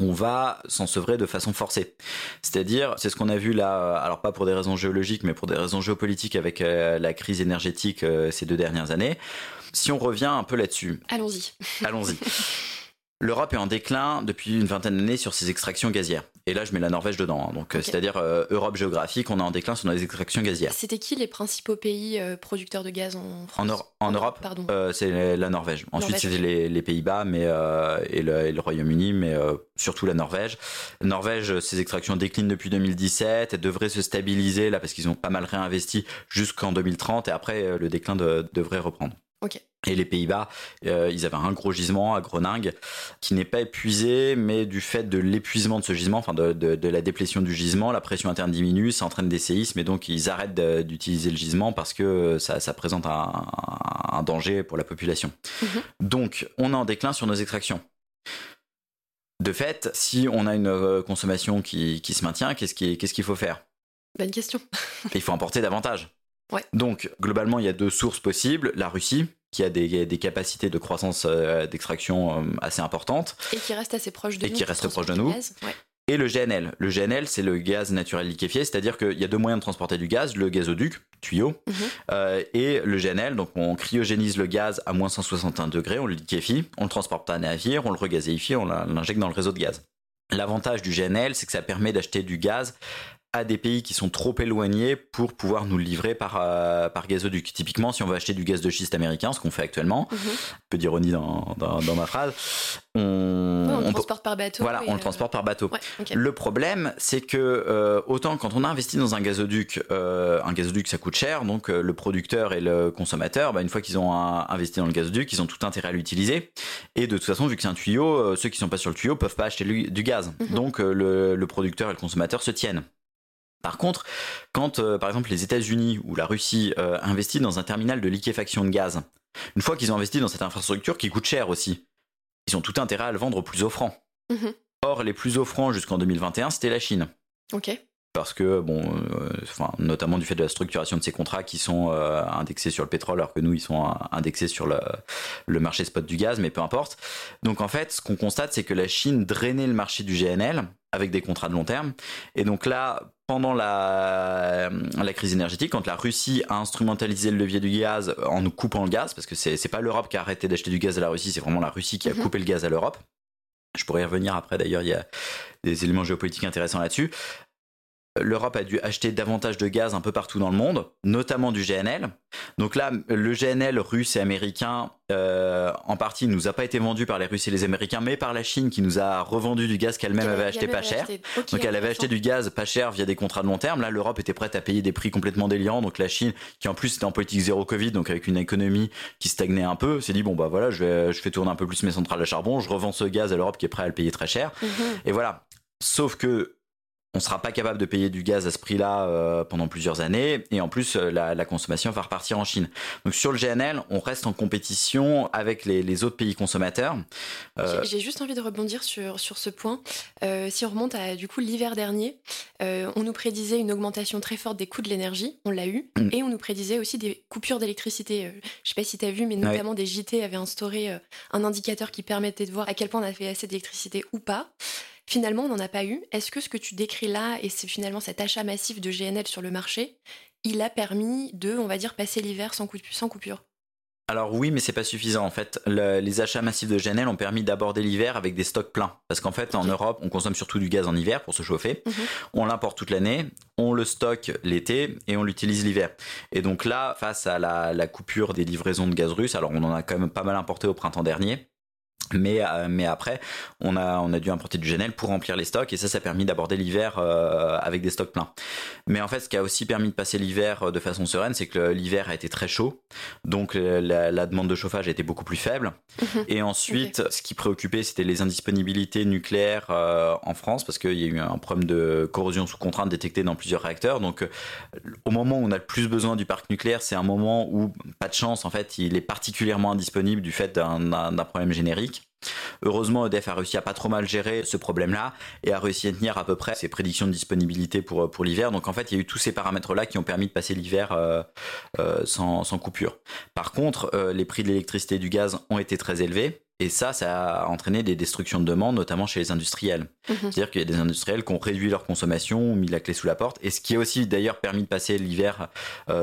on va s'en sevrer de façon forcée. C'est-à-dire, c'est ce qu'on a vu là, euh, alors pas pour des raisons géologiques, mais pour des raisons géopolitiques avec la crise énergétique ces deux dernières années. Si on revient un peu là-dessus. Allons-y. Allons-y. L'Europe est en déclin depuis une vingtaine d'années sur ses extractions gazières. Et là, je mets la Norvège dedans. Hein. Donc, euh, c'est-à-dire euh, Europe géographique, on est en déclin sur nos extractions gazières. C'était qui les principaux pays euh, producteurs de gaz en France? En, Europe, pardon. c'est la Norvège. Ensuite, c'est les, Pays-Bas, mais et le, Royaume-Uni, mais surtout la Norvège. Norvège, ses extractions déclinent depuis 2017. Elles devraient se stabiliser là parce qu'ils ont pas mal réinvesti jusqu'en 2030 et après, le déclin devrait reprendre. Et les Pays-Bas, euh, ils avaient un gros gisement à Groningue qui n'est pas épuisé, mais du fait de l'épuisement de ce gisement, enfin de, la déplétion du gisement, la pression interne diminue, ça entraîne des séismes et donc ils arrêtent d'utiliser le gisement parce que ça, présente un, danger pour la population. Mhm. Donc on est en déclin sur nos extractions. De fait, si on a une euh, consommation qui, se maintient, qu'est-ce qu'il faut faire? Bonne question. Il faut importer davantage. Donc, globalement, il y a deux sources possibles. La Russie, qui a des, capacités de croissance euh, d'extraction euh, assez importantes. Et qui reste assez proche de et nous. Et qui reste proche de nous. Et le GNL. Le GNL, c'est le gaz naturel liquéfié, c'est-à-dire qu'il y a deux moyens de transporter du gaz, le gazoduc, tuyau, mhm. euh, et le GNL. Donc on cryogénise le gaz à moins 161 degrés, on le liquéfie, on le transporte à navire, on le regazéifie, on l'injecte dans le réseau de gaz. L'avantage du GNL, c'est que ça permet d'acheter du gaz à des pays qui sont trop éloignés pour pouvoir nous le livrer par, euh, par gazoduc. Typiquement, si on veut acheter du gaz de schiste américain, ce qu'on fait actuellement, mhm. un peu d'ironie dans, dans, ma phrase, on, on, le transporte par bateau. Voilà, on le transporte par bateau. Le problème, c'est que euh, autant quand on a investi dans un gazoduc, euh, un gazoduc ça coûte cher, donc le producteur et le consommateur, bah, une fois qu'ils ont investi dans le gazoduc, ils ont tout intérêt à l'utiliser. Et de toute façon, vu que c'est un tuyau, ceux qui sont pas sur le tuyau peuvent pas acheter du gaz. Mhm. Donc le, le producteur et le consommateur se tiennent. Par contre, quand euh, par exemple les États-Unis ou la Russie euh, investissent dans un terminal de liquéfaction de gaz, une fois qu'ils ont investi dans cette infrastructure qui coûte cher aussi, ils ont tout intérêt à le vendre plus offrant. Mhm. Or, les plus offrants jusqu'en 2021, c'était la Chine. Ok. Parce que, bon, euh, notamment du fait de la structuration de ces contrats qui sont indexés sur le pétrole, alors que nous, ils sont indexés sur le, le, marché spot du gaz, mais peu importe. Donc, en fait, ce qu'on constate, c'est que la Chine drainait le marché du GNL avec des contrats de long terme. Et donc là, pendant la, la crise énergétique, quand la Russie a instrumentalisé le levier du gaz en nous coupant le gaz, parce que c'est, c'est pas l'Europe qui a arrêté d'acheter du gaz à la Russie, c'est vraiment la Russie qui a mhm. coupé le gaz à l'Europe. Je pourrais y revenir après, d'ailleurs, il y a des éléments géopolitiques intéressants là-dessus l'Europe a dû acheter davantage de gaz un peu partout dans le monde, notamment du GNL. Donc là, le GNL russe et américain, euh, en partie, nous a pas été vendu par les Russes et les Américains, mais par la Chine qui nous a revendu du gaz qu'elle-même avait acheté pas cher. donc elle avait acheté du gaz pas cher via des contrats de long terme. Là, l'Europe était prête à payer des prix complètement délirants. Donc la Chine, qui en plus était en politique zéro Covid, donc avec une économie qui stagnait un peu, s'est dit bon bah voilà, je vais, je fais tourner un peu plus mes centrales à charbon, je revends ce gaz à l'Europe qui est prêt à le payer très cher. Mhm. Et voilà. Sauf que on sera pas capable de payer du gaz à ce prix-là euh, pendant plusieurs années et en plus euh, la, consommation va repartir en Chine. Donc sur le GNL, on reste en compétition avec les, autres pays consommateurs. Euh, j'ai juste envie de rebondir sur, sur ce point. si on remonte à du coup l'hiver dernier, on nous prédisait une augmentation très forte des coûts de l'énergie, on l'a eu, mm. et on nous prédisait aussi des coupures d'électricité. je sais pas si tu as vu, mais notamment des JT avaient instauré un indicateur qui permettait de voir à quel point on a fait assez d'électricité ou pas. Finalement, on n'en a pas eu. Est-ce que ce que tu décris là, et c'est finalement cet achat massif de GNL sur le marché, il a permis de, on va dire, passer l'hiver sans, sans coupure? Alors oui, mais c'est pas suffisant. En fait, les achats massifs de GNL ont permis d'aborder l'hiver avec des stocks pleins. Parce qu'en fait, en Europe, on consomme surtout du gaz en hiver pour se chauffer. Mhm. On l'importe toute l'année, on le stocke l'été et on l'utilise l'hiver. Et donc là, face à la, coupure des livraisons de gaz russe, alors on en a quand même pas mal importé au printemps dernier. Mais, euh, mais après, on a, on a dû importer du GNL pour remplir les stocks et ça, ça a permis d'aborder l'hiver euh, avec des stocks pleins. Mais en fait, ce qui a aussi permis de passer l'hiver euh, de façon sereine, c'est que l'hiver a été très chaud, donc la, demande de chauffage a été beaucoup plus faible. Mhm. Et ensuite, ce qui préoccupait, c'était les indisponibilités nucléaires en France parce qu'il y a eu un problème de corrosion sous contrainte détecté dans plusieurs réacteurs. Donc, au moment où on a le plus besoin du parc nucléaire, c'est un moment où, pas de chance, en fait, il est particulièrement indisponible du fait d'un problème générique. Heureusement, EDF a réussi à pas trop mal gérer ce problème-là et a réussi à tenir à peu près ses prédictions de disponibilité pour, pour l'hiver. Donc en fait, il y a eu tous ces paramètres-là qui ont permis de passer l'hiver euh, euh, sans, sans, coupure. Par contre, euh, les prix de l'électricité et du gaz ont été très élevés. Et ça, ça a entraîné des destructions de demande, notamment chez les industriels. Mhm. C'est-à-dire qu'il y a des industriels qui ont réduit leur consommation, ont mis la clé sous la porte, et ce qui a aussi d'ailleurs permis de passer l'hiver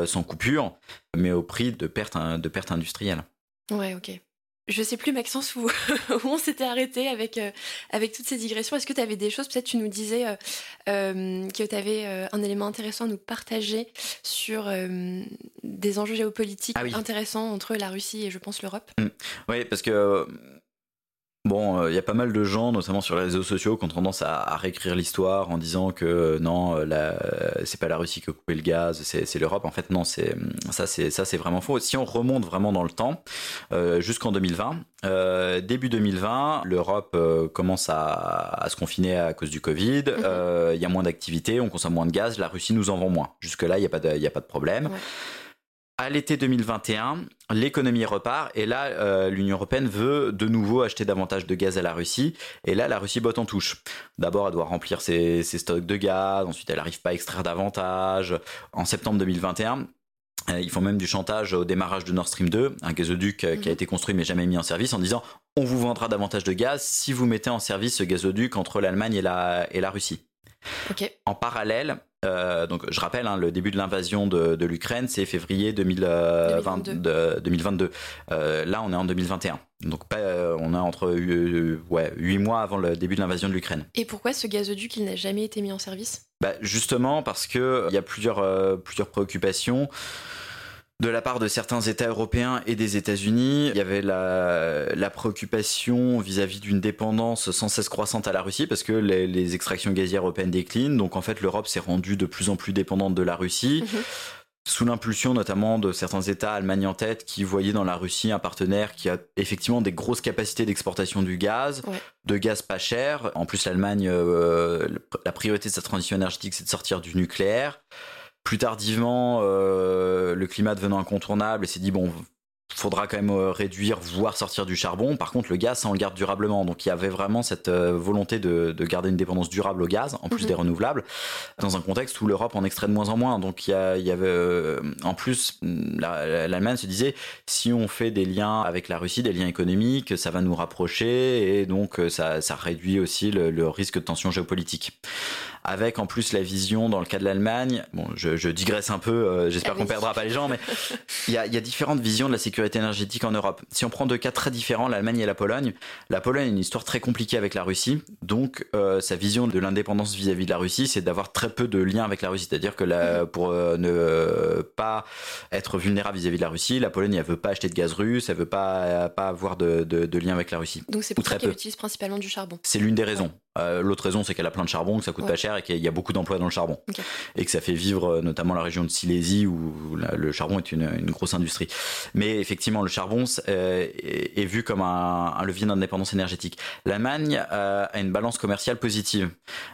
sans coupure, mais au prix de pertes de pertes industrielles. Ouais, ok je sais plus Maxence où, où on s'était arrêté avec euh, avec toutes ces digressions. Est-ce que tu avais des choses? Peut-être tu nous disais euh, euh, que tu avais un élément intéressant à nous partager sur des enjeux géopolitiques ah intéressants entre la Russie et je pense l'Europe. Mmh. Oui, parce que Bon, il y a pas mal de gens, notamment sur les réseaux sociaux, qui ont tendance à, réécrire l'histoire en disant que non, c'est pas la Russie qui a coupé le gaz, c'est l'Europe. En fait, non, c'est ça, c'est ça, c'est vraiment faux. Si on remonte vraiment dans le temps, jusqu'en 2020, début 2020, l'Europe commence à, se confiner à cause du Covid. Il y a moins d'activité, on consomme moins de gaz. La Russie nous en vend moins. Jusque là, il n'y a pas de, a pas de problème à l'été 2021, l'économie repart et là, euh, l'Union européenne veut de nouveau acheter davantage de gaz à la Russie. Et là, la Russie botte en touche. D'abord, elle doit remplir ses, stocks de gaz. Ensuite, elle n'arrive pas à extraire davantage. En septembre 2021, euh, ils font même du chantage au démarrage de Nord Stream 2, un gazoduc euh, qui a mhm. été construit mais jamais mis en service, en disant on vous vendra davantage de gaz si vous mettez en service ce gazoduc entre l'Allemagne et la, et la Russie. En parallèle, euh, donc je rappelle, hein, le début de l'invasion de, l'Ukraine, c'est février 2022. 2022. Euh, là, on est en 2021. Donc euh, on est entre ouais, 8 mois avant le début de l'invasion de l'Ukraine. Et pourquoi ce gazoduc, il n'a jamais été mis en service? Bah, Justement parce qu'il y a plusieurs, plusieurs préoccupations de la part de certains États européens et des États-Unis. Il y avait la, préoccupation vis-à-vis d'une dépendance sans cesse croissante à la Russie parce que les, extractions gazières européennes déclinent. Donc en fait, l'Europe s'est rendue de plus en plus dépendante de la Russie. Mhm. Sous l'impulsion notamment de certains États, Allemagne en tête, qui voyaient dans la Russie un partenaire qui a effectivement des grosses capacités d'exportation du gaz, de gaz pas cher. En plus, l'Allemagne, euh, la priorité de sa transition énergétique, c'est de sortir du nucléaire. Plus tardivement, euh, le climat devenant incontournable, et s'est dit bon, faudra quand même euh, réduire, voire sortir du charbon. Par contre, le gaz, ça on le garde durablement. Donc il y avait vraiment cette euh, volonté de, garder une dépendance durable au gaz, en plus mhm. des renouvelables, dans un contexte où l'Europe en extrait de moins en moins. Donc il y, avait, en plus, l'Allemagne se disait, si on fait des liens avec la Russie, des liens économiques, ça va nous rapprocher et donc ça, réduit aussi le risque de tension géopolitique avec en plus la vision dans le cas de l'Allemagne. Bon, je, digresse un peu, euh, j'espère qu'on perdra pas les gens, mais il y a, différentes visions de la sécurité énergétique en Europe. Si on prend deux cas très différents, l'Allemagne et la Pologne, la Pologne a une histoire très compliquée avec la Russie, donc euh, sa vision de l'indépendance vis-à-vis de la Russie, c'est d'avoir très peu de liens avec la Russie, c'est-à-dire que la, mhm. pour euh, ne pas être vulnérable vis-à-vis de la Russie, la Pologne elle veut pas acheter de gaz russe, elle veut pas pas avoir de, de, lien avec la Russie. Donc c'est pour ça qu'elle utilise principalement du charbon. C'est l'une des raisons. Euh, l'autre raison, c'est qu'elle a plein de charbon, que ça coûte pas cher et qu'il y a beaucoup d'emplois dans le charbon. Et que ça fait vivre euh, notamment la région de Silésie où le charbon est une, grosse industrie. Mais effectivement, le charbon euh, est, vu comme un, levier d'indépendance énergétique. L'Allemagne a une balance commerciale positive.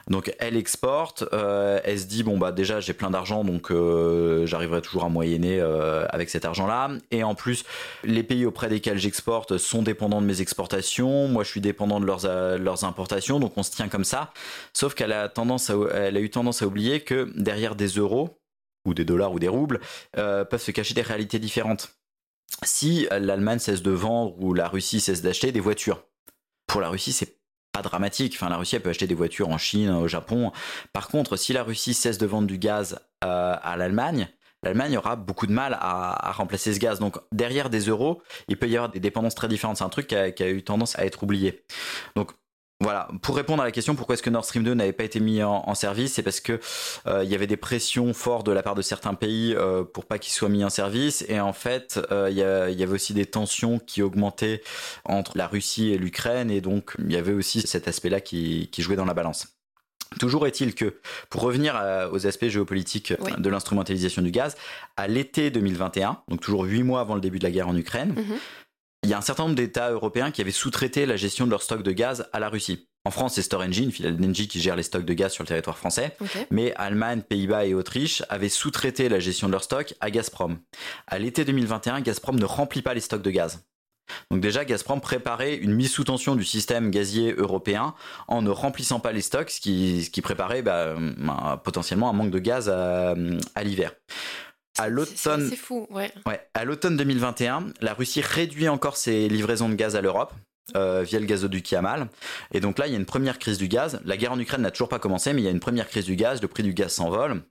Donc elle exporte, elle se dit, bon bah déjà j'ai plein d'argent, donc j'arriverai toujours à moyenner avec cet argent-là. Et en plus, les pays auprès desquels j'exporte sont dépendants de mes exportations. Moi, je suis dépendant de leurs, leurs importations. Donc on se tient comme ça. Sauf qu'elle a tendance elle a eu tendance à oublier que derrière des euros ou des dollars ou des roubles euh, peuvent se cacher des réalités différentes. Si l'Allemagne cesse de vendre ou la Russie cesse d'acheter des voitures, pour la Russie c'est pas dramatique. Enfin, la Russie elle peut acheter des voitures en Chine, au Japon. Par contre, si la Russie cesse de vendre du gaz euh, à l'Allemagne, l'Allemagne aura beaucoup de mal à, remplacer ce gaz. Donc derrière des euros, il peut y avoir des dépendances très différentes. C'est un truc qui a, qui a, eu tendance à être oublié. Donc voilà, pour répondre à la question pourquoi est-ce que Nord Stream 2 n'avait pas été mis en, service, c'est parce que euh, il y avait des pressions fortes de la part de certains pays euh, pour pas qu'il soit mis en service. Et en fait euh, il y, avait aussi des tensions qui augmentaient entre la Russie et l'Ukraine. Et donc il y avait aussi cet aspect-là qui, jouait dans la balance. Toujours est-il que, pour revenir aux aspects géopolitiques de l'instrumentalisation du gaz, à l'été 2021, donc toujours huit mois avant le début de la guerre en Ukraine, mhm il y a un certain nombre d'États européens qui avaient sous-traité la gestion de leurs stocks de gaz à la Russie. En France, c'est Storengine, filiale d'Engie, qui gère les stocks de gaz sur le territoire français. Mais Allemagne, Pays-Bas et Autriche avaient sous-traité la gestion de leurs stocks à Gazprom. À l'été 2021, Gazprom ne remplit pas les stocks de gaz. Donc déjà, Gazprom préparait une mise sous tension du système gazier européen en ne remplissant pas les stocks, ce qui, préparait bah, potentiellement un manque de gaz à l'hiver à l'automne. C'est fou, ouais. À l'automne 2021, la Russie réduit encore ses livraisons de gaz à l'Europe. Euh, via le gazoduc Yamal. Et donc là, il y a une première crise du gaz. La guerre en Ukraine n'a toujours pas commencé, mais il y a une première crise du gaz. Le prix du gaz s'envole.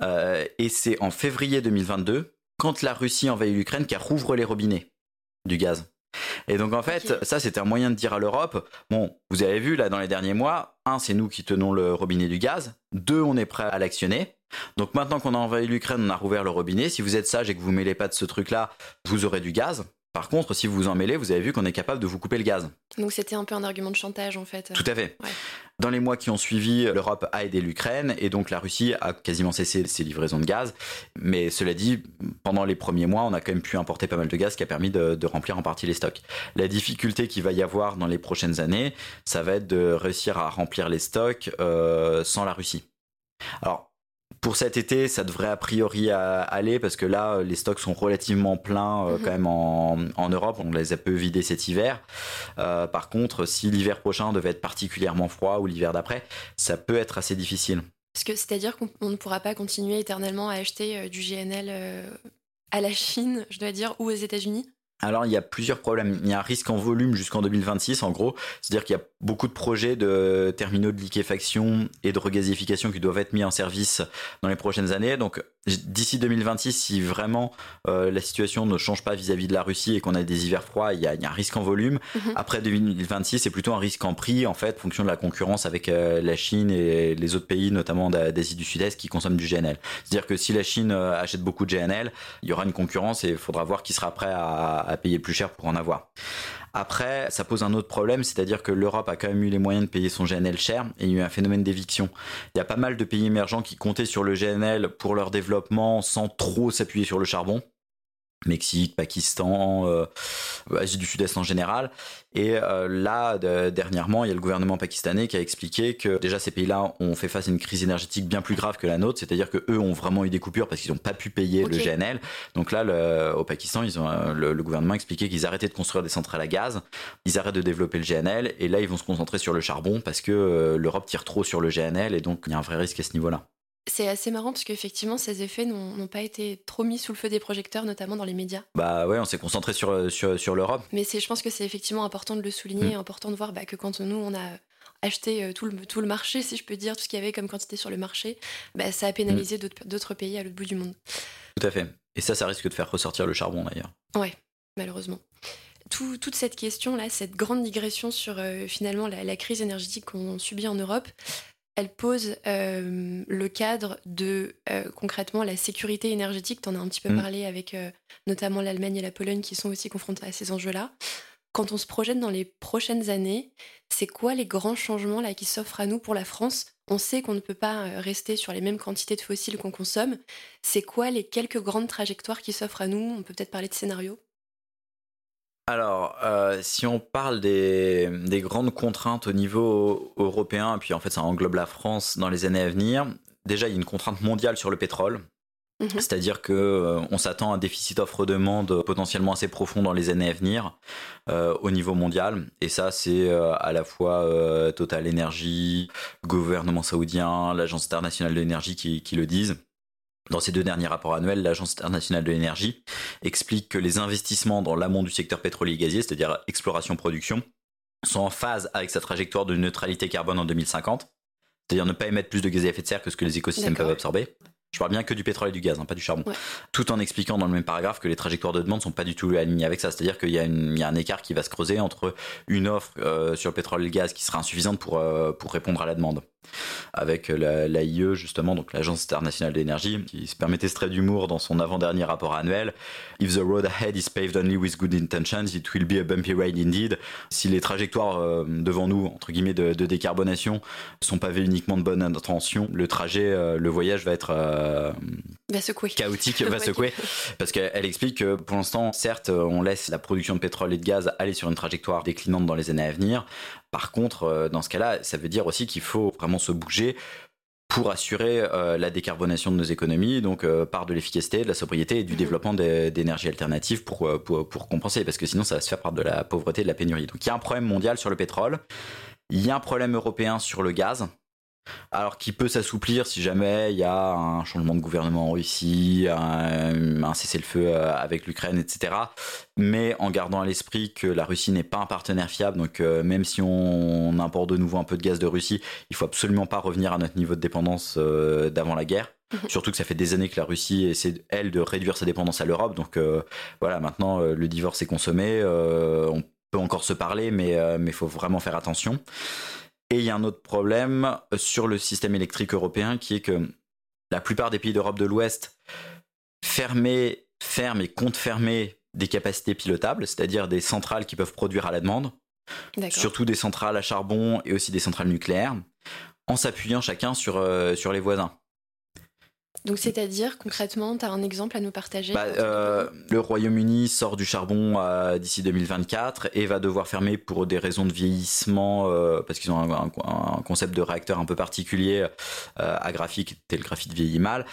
Euh, et c'est en février 2022, quand la Russie envahit l'Ukraine, qu'elle rouvre les robinets du gaz. Et donc en fait, ça c'était un moyen de dire à l'Europe, bon, vous avez vu là dans les derniers mois, un, c'est nous qui tenons le robinet du gaz, deux, on est prêt à l'actionner, donc maintenant qu'on a envahi l'Ukraine, on a rouvert le robinet. Si vous êtes sage et que vous ne mêlez pas de ce truc-là, vous aurez du gaz. Par contre, si vous vous en mêlez, vous avez vu qu'on est capable de vous couper le gaz. Donc c'était un peu un argument de chantage en fait. Tout à fait. Dans les mois qui ont suivi, l'Europe a aidé l'Ukraine et donc la Russie a quasiment cessé ses livraisons de gaz. Mais cela dit, pendant les premiers mois, on a quand même pu importer pas mal de gaz qui a permis de, remplir en partie les stocks. La difficulté qu'il va y avoir dans les prochaines années, ça va être de réussir à remplir les stocks euh, sans la Russie. Alors, pour cet été, ça devrait a priori aller parce que là, les stocks sont relativement pleins euh, mhm. quand même en, Europe. On les a peu vidés cet hiver. Euh, par contre, si l'hiver prochain devait être particulièrement froid ou l'hiver d'après, ça peut être assez difficile. C'est-à-dire qu'on ne pourra pas continuer éternellement à acheter euh, du GNL à la Chine, je dois dire, ou aux États-Unis? Alors il y a plusieurs problèmes. Il y a un risque en volume jusqu'en 2026 en gros, c'est-à-dire qu'il y a beaucoup de projets de terminaux de liquéfaction et de regasification qui doivent être mis en service dans les prochaines années. Donc d'ici 2026, si vraiment euh, la situation ne change pas vis-à-vis de la Russie et qu'on a des hivers froids, il y a, un risque en volume. Mhm. Après 2026, c'est plutôt un risque en prix en fait, fonction de la concurrence avec euh, la Chine et les autres pays, notamment d'Asie du Sud-Est, qui consomment du GNL. C'est-à-dire que si la Chine euh, achète beaucoup de GNL, il y aura une concurrence et il faudra voir qui sera prêt à à payer plus cher pour en avoir. Après, ça pose un autre problème, c'est-à-dire que l'Europe a quand même eu les moyens de payer son GNL cher et il y a eu un phénomène d'éviction. Il y a pas mal de pays émergents qui comptaient sur le GNL pour leur développement sans trop s'appuyer sur le charbon. Mexique, Pakistan, euh, Asie du Sud-Est en général. Et euh, là, dernièrement, il y a le gouvernement pakistanais qui a expliqué que déjà ces pays-là ont fait face à une crise énergétique bien plus grave que la nôtre, c'est-à-dire que eux ont vraiment eu des coupures parce qu'ils n'ont pas pu payer le GNL. Donc là, au Pakistan, ils ont, euh, le, gouvernement a expliqué qu'ils arrêtaient de construire des centrales à gaz, ils arrêtent de développer le GNL, et là, ils vont se concentrer sur le charbon parce que l'Europe tire trop sur le GNL, et donc il y a un vrai risque à ce niveau-là. C'est assez marrant parce qu'effectivement, ces effets n'ont pas été trop mis sous le feu des projecteurs, notamment dans les médias. Bah ouais, on s'est concentré sur, sur, sur l'Europe. Mais je pense que c'est effectivement important de le souligner, mm. important de voir bah, que quand nous, on a acheté euh, tout le, tout le marché, si je peux dire, tout ce qu'il y avait comme quantité sur le marché, bah, ça a pénalisé mm. d'autres pays à l'autre bout du monde. Tout à fait. Et ça, ça risque de faire ressortir le charbon d'ailleurs. Ouais, malheureusement. toute cette question-là, cette grande digression sur euh, finalement la, la, crise énergétique qu'on subit en Europe, elle pose euh, le cadre de euh, concrètement la sécurité énergétique. Tu en as un petit peu mm. parlé avec euh, notamment l'Allemagne et la Pologne qui sont aussi confrontées à ces enjeux-là. quand on se projette dans les prochaines années, c'est quoi les grands changements là qui s'offrent à nous pour la France? On sait qu'on ne peut pas rester sur les mêmes quantités de fossiles qu'on consomme. C'est quoi les quelques grandes trajectoires qui s'offrent à nous? On peut peut-être parler de scénarios? Alors, euh, si on parle des, grandes contraintes au niveau européen, et puis en fait ça englobe la France dans les années à venir, déjà il y a une contrainte mondiale sur le pétrole. Mhm. C'est-à-dire que euh, on s'attend à un déficit offre-demande potentiellement assez profond dans les années à venir euh, au niveau mondial. Et ça, c'est à la fois Total Energy, gouvernement saoudien, l'Agence internationale de l'énergie qui le disent. Dans ses deux derniers rapports annuels, l'Agence internationale de l'énergie explique que les investissements dans l'amont du secteur pétrolier et gazier, c'est-à-dire exploration-production, sont en phase avec sa trajectoire de neutralité carbone en 2050, c'est-à-dire ne pas émettre plus de gaz à effet de serre que ce que les écosystèmes peuvent absorber. Je parle bien que du pétrole et du gaz, hein, pas du charbon. Tout en expliquant dans le même paragraphe que les trajectoires de demande sont pas du tout alignées avec ça. C'est-à-dire qu'il y, a un écart qui va se creuser entre une offre euh, sur le pétrole et le gaz qui sera insuffisante pour, euh, pour répondre à la demande avec l'AIE justement, donc l'Agence internationale d'énergie, qui se permettait ce trait d'humour dans son avant-dernier rapport annuel. If the road ahead is paved only with good intentions, it will be a bumpy ride indeed. Si les trajectoires euh, devant nous, entre guillemets, de, de, décarbonation sont pavées uniquement de bonne intention, le trajet, euh, le voyage va être euh, va secouer. chaotique, va secouer. Parce qu'elle explique que pour l'instant, certes, on laisse la production de pétrole et de gaz aller sur une trajectoire déclinante dans les années à venir. Par contre, euh, dans ce cas-là, ça veut dire aussi qu'il faut vraiment se bouger pour assurer euh, la décarbonation de nos économies, donc euh, par de l'efficacité, de la sobriété et du mhm. développement d'énergies alternatives pour, pour, pour, compenser, parce que sinon ça va se faire par de la pauvreté et de la pénurie. Donc il y a un problème mondial sur le pétrole, il y a un problème européen sur le gaz, alors qui peut s'assouplir si jamais il y a un changement de gouvernement en Russie, un, cessez-le-feu euh, avec l'Ukraine, etc. Mais en gardant à l'esprit que la Russie n'est pas un partenaire fiable, donc euh, même si on importe de nouveau un peu de gaz de Russie, il faut absolument pas revenir à notre niveau de dépendance euh, d'avant la guerre. Mhm. Surtout que ça fait des années que la Russie essaie, elle, de réduire sa dépendance à l'Europe. Donc voilà, maintenant, le divorce est consommé. on peut encore se parler, mais il faut vraiment faire attention. Et il y a un autre problème euh, sur le système électrique européen qui est que la plupart des pays d'Europe de l'Ouest ferment et comptent fermer des capacités pilotables, c'est-à-dire des centrales qui peuvent produire à la demande, surtout des centrales à charbon et aussi des centrales nucléaires, en s'appuyant chacun sur, euh, sur les voisins. Donc c'est-à-dire concrètement, tu as un exemple à nous partager bah, euh, Le Royaume-Uni sort du charbon euh, d'ici 2024 et va devoir fermer pour des raisons de vieillissement, euh, parce qu'ils ont un, concept de réacteur un peu particulier à graphique, tel graphite vieillit mal.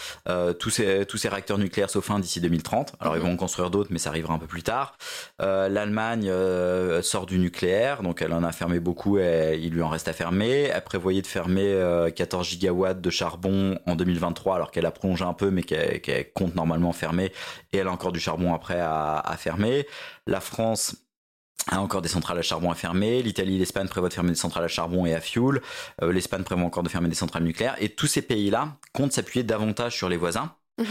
tous, ces, tous ces réacteurs nucléaires sauf un d'ici 2030. Alors ils mhm. vont en construire d'autres, mais ça arrivera un peu plus tard. L'Allemagne sort du nucléaire, donc elle en a fermé beaucoup et il lui en reste à fermer. Elle prévoyait de fermer 14 gigawatts de charbon en 2023 alors qu'elle a un peu, mais qu'elle compte normalement fermer, et elle a encore du charbon après à, fermer. La France a encore des centrales à charbon à fermer. L'Italie l'Espagne prévoient de fermer des centrales à charbon et à fuel. Euh, L'Espagne prévoit encore de fermer des centrales nucléaires. Et tous ces pays-là comptent s'appuyer davantage sur les voisins. Mhm.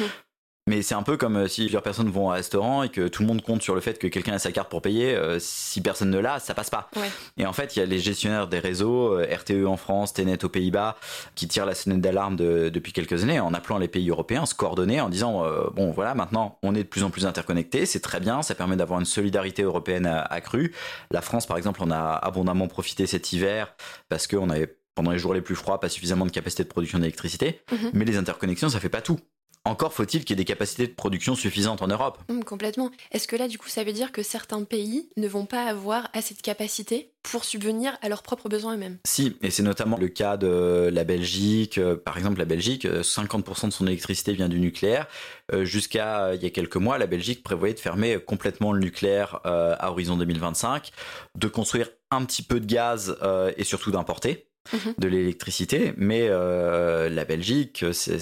Mais c'est un peu comme euh, si plusieurs personnes vont au restaurant et que tout le monde compte sur le fait que quelqu'un a sa carte pour payer. Euh, si personne ne l'a, ça passe pas. Et en fait, il y a les gestionnaires des réseaux, euh, RTE en France, TNET aux Pays-Bas, qui tirent la sonnette d'alarme depuis quelques années en appelant les pays européens, se coordonner en disant bon voilà, maintenant on est de plus en plus interconnectés, c'est très bien, ça permet d'avoir une solidarité européenne accrue. La France, par exemple, on a abondamment profité cet hiver parce qu'on avait pendant les jours les plus froids, pas suffisamment de capacité de production d'électricité. Mhm. Mais les interconnexions, ça fait pas tout. Encore faut-il qu'il y ait des capacités de production suffisantes en Europe. Hum, complètement. Est-ce que là, du coup, ça veut dire que certains pays ne vont pas avoir assez de capacité pour subvenir à leurs propres besoins eux-mêmes? Si, et c'est notamment le cas de la Belgique. Euh, par exemple, la Belgique, 50% euh, de son électricité vient du nucléaire. Euh, jusqu'à il y a quelques mois, la Belgique prévoyait de fermer complètement le nucléaire à horizon 2025, de construire un petit peu de gaz et surtout d'importer. Mhm. de l'électricité, mais la Belgique, c'est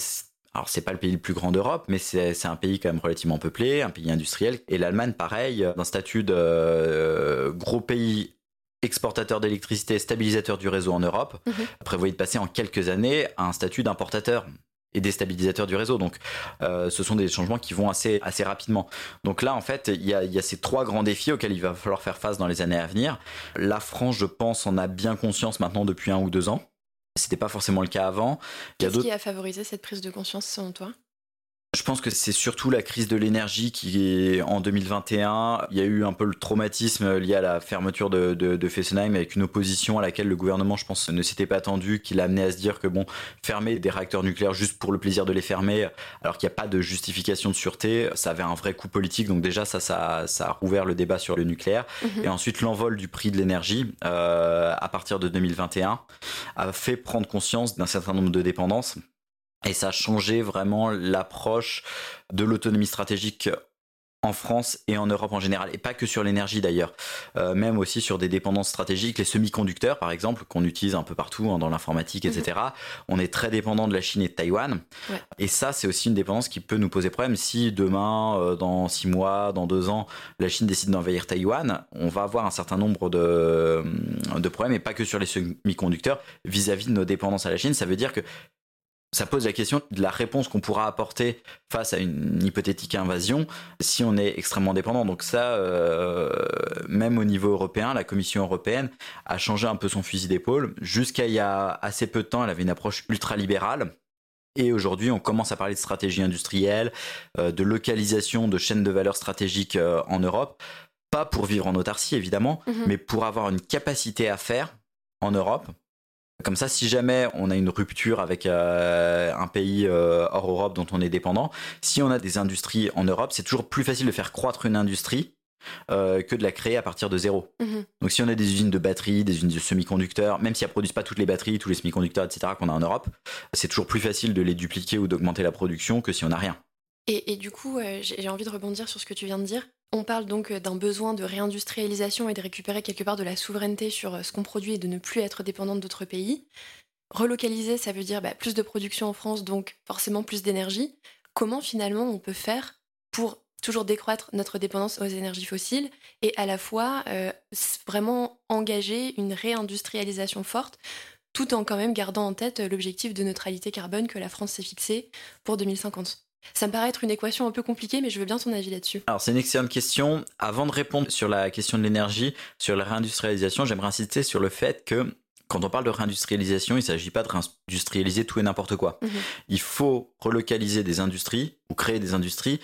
alors c'est pas le pays le plus grand d'Europe, mais c'est un pays quand même relativement peuplé, un pays industriel. Et l'Allemagne, pareil, d'un statut de euh, gros pays exportateur d'électricité, stabilisateur du réseau en Europe, mhm. prévoyait de passer en quelques années à un statut d'importateur et déstabilisateur du réseau. Donc, euh, ce sont des changements qui vont assez, assez rapidement. Donc là, en fait, il y a, y a, ces trois grands défis auxquels il va falloir faire face dans les années à venir. La France, je pense, en a bien conscience maintenant depuis un ou deux ans. C'était pas forcément le cas avant. Qu'est-ce qui a favorisé cette prise de conscience selon toi? Je pense que c'est surtout la crise de l'énergie qui est en 2021. Il y a eu un peu le traumatisme lié à la fermeture de, de, Fessenheim avec une opposition à laquelle le gouvernement, je pense, ne s'était pas attendu, qui l'a amené à se dire que bon, fermer des réacteurs nucléaires juste pour le plaisir de les fermer, alors qu'il n'y a pas de justification de sûreté, ça avait un vrai coût politique. Donc déjà, ça, ça, ça a rouvert le débat sur le nucléaire. Mhm. Et ensuite, l'envol du prix de l'énergie euh, à partir de 2021 a fait prendre conscience d'un certain nombre de dépendances et ça a changé vraiment l'approche de l'autonomie stratégique en France et en Europe en général, et pas que sur l'énergie d'ailleurs, euh, même aussi sur des dépendances stratégiques, les semi-conducteurs par exemple, qu'on utilise un peu partout hein, dans l'informatique, etc. Mhm. On est très dépendant de la Chine et de Taïwan, et ça c'est aussi une dépendance qui peut nous poser problème. Si demain, euh, dans six mois, dans deux ans, la Chine décide d'envahir Taïwan, on va avoir un certain nombre de, de problèmes, et pas que sur les semi-conducteurs, vis-à-vis de nos dépendances à la Chine. Ça veut dire que ça pose la question de la réponse qu'on pourra apporter face à une hypothétique invasion si on est extrêmement dépendant. Donc ça, euh, même au niveau européen, la Commission européenne a changé un peu son fusil d'épaule. Jusqu'à il y a assez peu de temps, elle avait une approche ultra-libérale. Et aujourd'hui, on commence à parler de stratégie industrielle, euh, de localisation de chaînes de valeur stratégiques euh, en Europe. Pas pour vivre en autarcie, évidemment, mhm. mais pour avoir une capacité à faire en Europe comme ça, si jamais on a une rupture avec euh, un pays euh, hors Europe dont on est dépendant, si on a des industries en Europe, c'est toujours plus facile de faire croître une industrie euh, que de la créer à partir de zéro. Mhm. Donc si on a des usines de batteries, des usines de semi-conducteurs, même si elles produisent pas toutes les batteries, tous les semi-conducteurs, etc. qu'on a en Europe, c'est toujours plus facile de les dupliquer ou d'augmenter la production que si on n'a rien. Et, du coup, j'ai envie de rebondir sur ce que tu viens de dire. On parle donc euh, d'un besoin de réindustrialisation et de récupérer quelque part de la souveraineté sur euh, ce qu'on produit et de ne plus être dépendant d'autres pays. Relocaliser, ça veut dire bah, plus de production en France, donc forcément plus d'énergie. Comment finalement on peut faire pour toujours décroître notre dépendance aux énergies fossiles et à la fois euh, vraiment engager une réindustrialisation forte tout en quand même gardant en tête l'objectif de neutralité carbone que la France s'est fixé pour 2050 ça me paraît être une équation un peu compliquée, mais je veux bien ton avis là-dessus. Alors, c'est une excellente question. Avant de répondre sur la question de l'énergie, sur la réindustrialisation, j'aimerais insister sur le fait que quand on parle de réindustrialisation, il ne s'agit pas de réindustrialiser tout et n'importe quoi. Mhm. Il faut relocaliser des industries ou créer des industries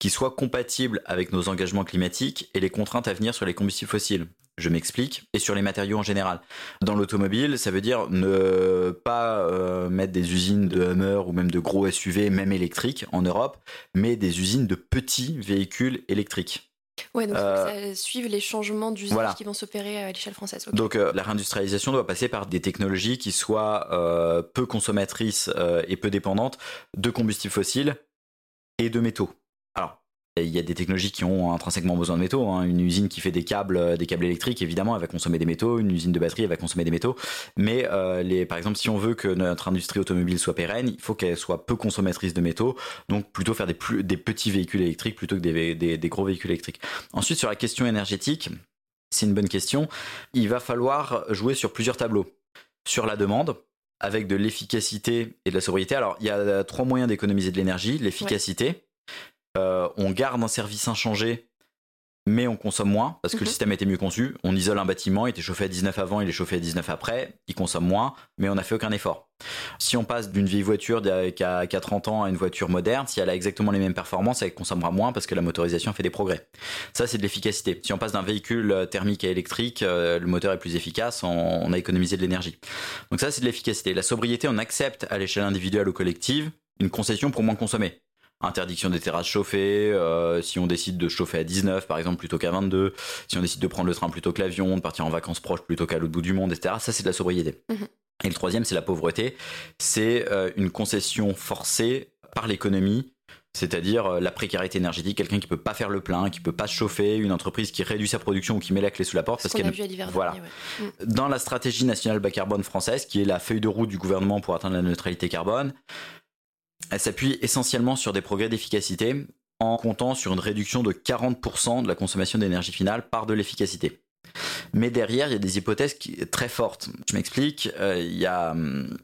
qui soient compatibles avec nos engagements climatiques et les contraintes à venir sur les combustibles fossiles. Je m'explique. Et sur les matériaux en général. Dans l'automobile, ça veut dire ne pas euh, mettre des usines de Hummer ou même de gros SUV, même électriques, en Europe, mais des usines de petits véhicules électriques. Ouais, donc euh, ça suivre les changements d'usage qui vont s'opérer à l'échelle française. Donc euh, la réindustrialisation doit passer par des technologies qui soient peu consommatrices et peu dépendantes de combustibles fossiles et de métaux. Il y a des technologies qui ont intrinsèquement besoin de métaux. Hein. Une usine qui fait des câbles, euh, des câbles électriques, évidemment, elle va consommer des métaux. Une usine de batterie, elle va consommer des métaux. Mais euh, par exemple, si on veut que notre industrie automobile soit pérenne, il faut qu'elle soit peu consommatrice de métaux. Donc, plutôt faire des, petits véhicules électriques plutôt que des gros véhicules électriques. Ensuite, sur la question énergétique, c'est une bonne question. Il va falloir jouer sur plusieurs tableaux. Sur la demande, avec de l'efficacité et de la sobriété. Alors, il y a trois moyens d'économiser de l'énergie. L'efficacité. Euh, on garde un service inchangé, mais on consomme moins parce que le mhm. système était mieux conçu. On isole un bâtiment, il était chauffé à 19 avant, il est chauffé à 19 après, il consomme moins, mais on n'a fait aucun effort. Si on passe d'une vieille voiture qui a, 30 ans à une voiture moderne, si elle a exactement les mêmes performances, elle consommera moins parce que la motorisation fait des progrès. Ça, c'est de l'efficacité. Si on passe d'un véhicule euh, thermique à électrique, euh, le moteur est plus efficace, on a économisé de l'énergie. Donc ça, c'est de l'efficacité. La sobriété, on accepte à l'échelle individuelle ou collective une concession pour moins consommer interdiction des terrasses chauffées, euh, si on décide de chauffer à 19 par exemple plutôt qu'à 22, si on décide de prendre le train plutôt que l'avion, de partir en vacances proches plutôt qu'à l'autre bout du monde, etc. Ça c'est de la sobriété. Mhm. Et le troisième c'est la pauvreté, c'est euh, une concession forcée par l'économie c'est-à-dire euh, la précarité énergétique, quelqu'un qui peut pas faire le plein, qui peut pas se chauffer, une entreprise qui réduit sa production ou qui met la clé sous la porte parce qu'elle voilà. Mm. Dans la stratégie nationale bas carbone française, qui est la feuille de route du gouvernement pour atteindre la neutralité carbone, elle s'appuie essentiellement sur des progrès d'efficacité en comptant sur une réduction de 40% de la consommation d'énergie finale par de l'efficacité. Mais derrière, il y a des hypothèses très fortes. Je m'explique. Euh, il y a hum,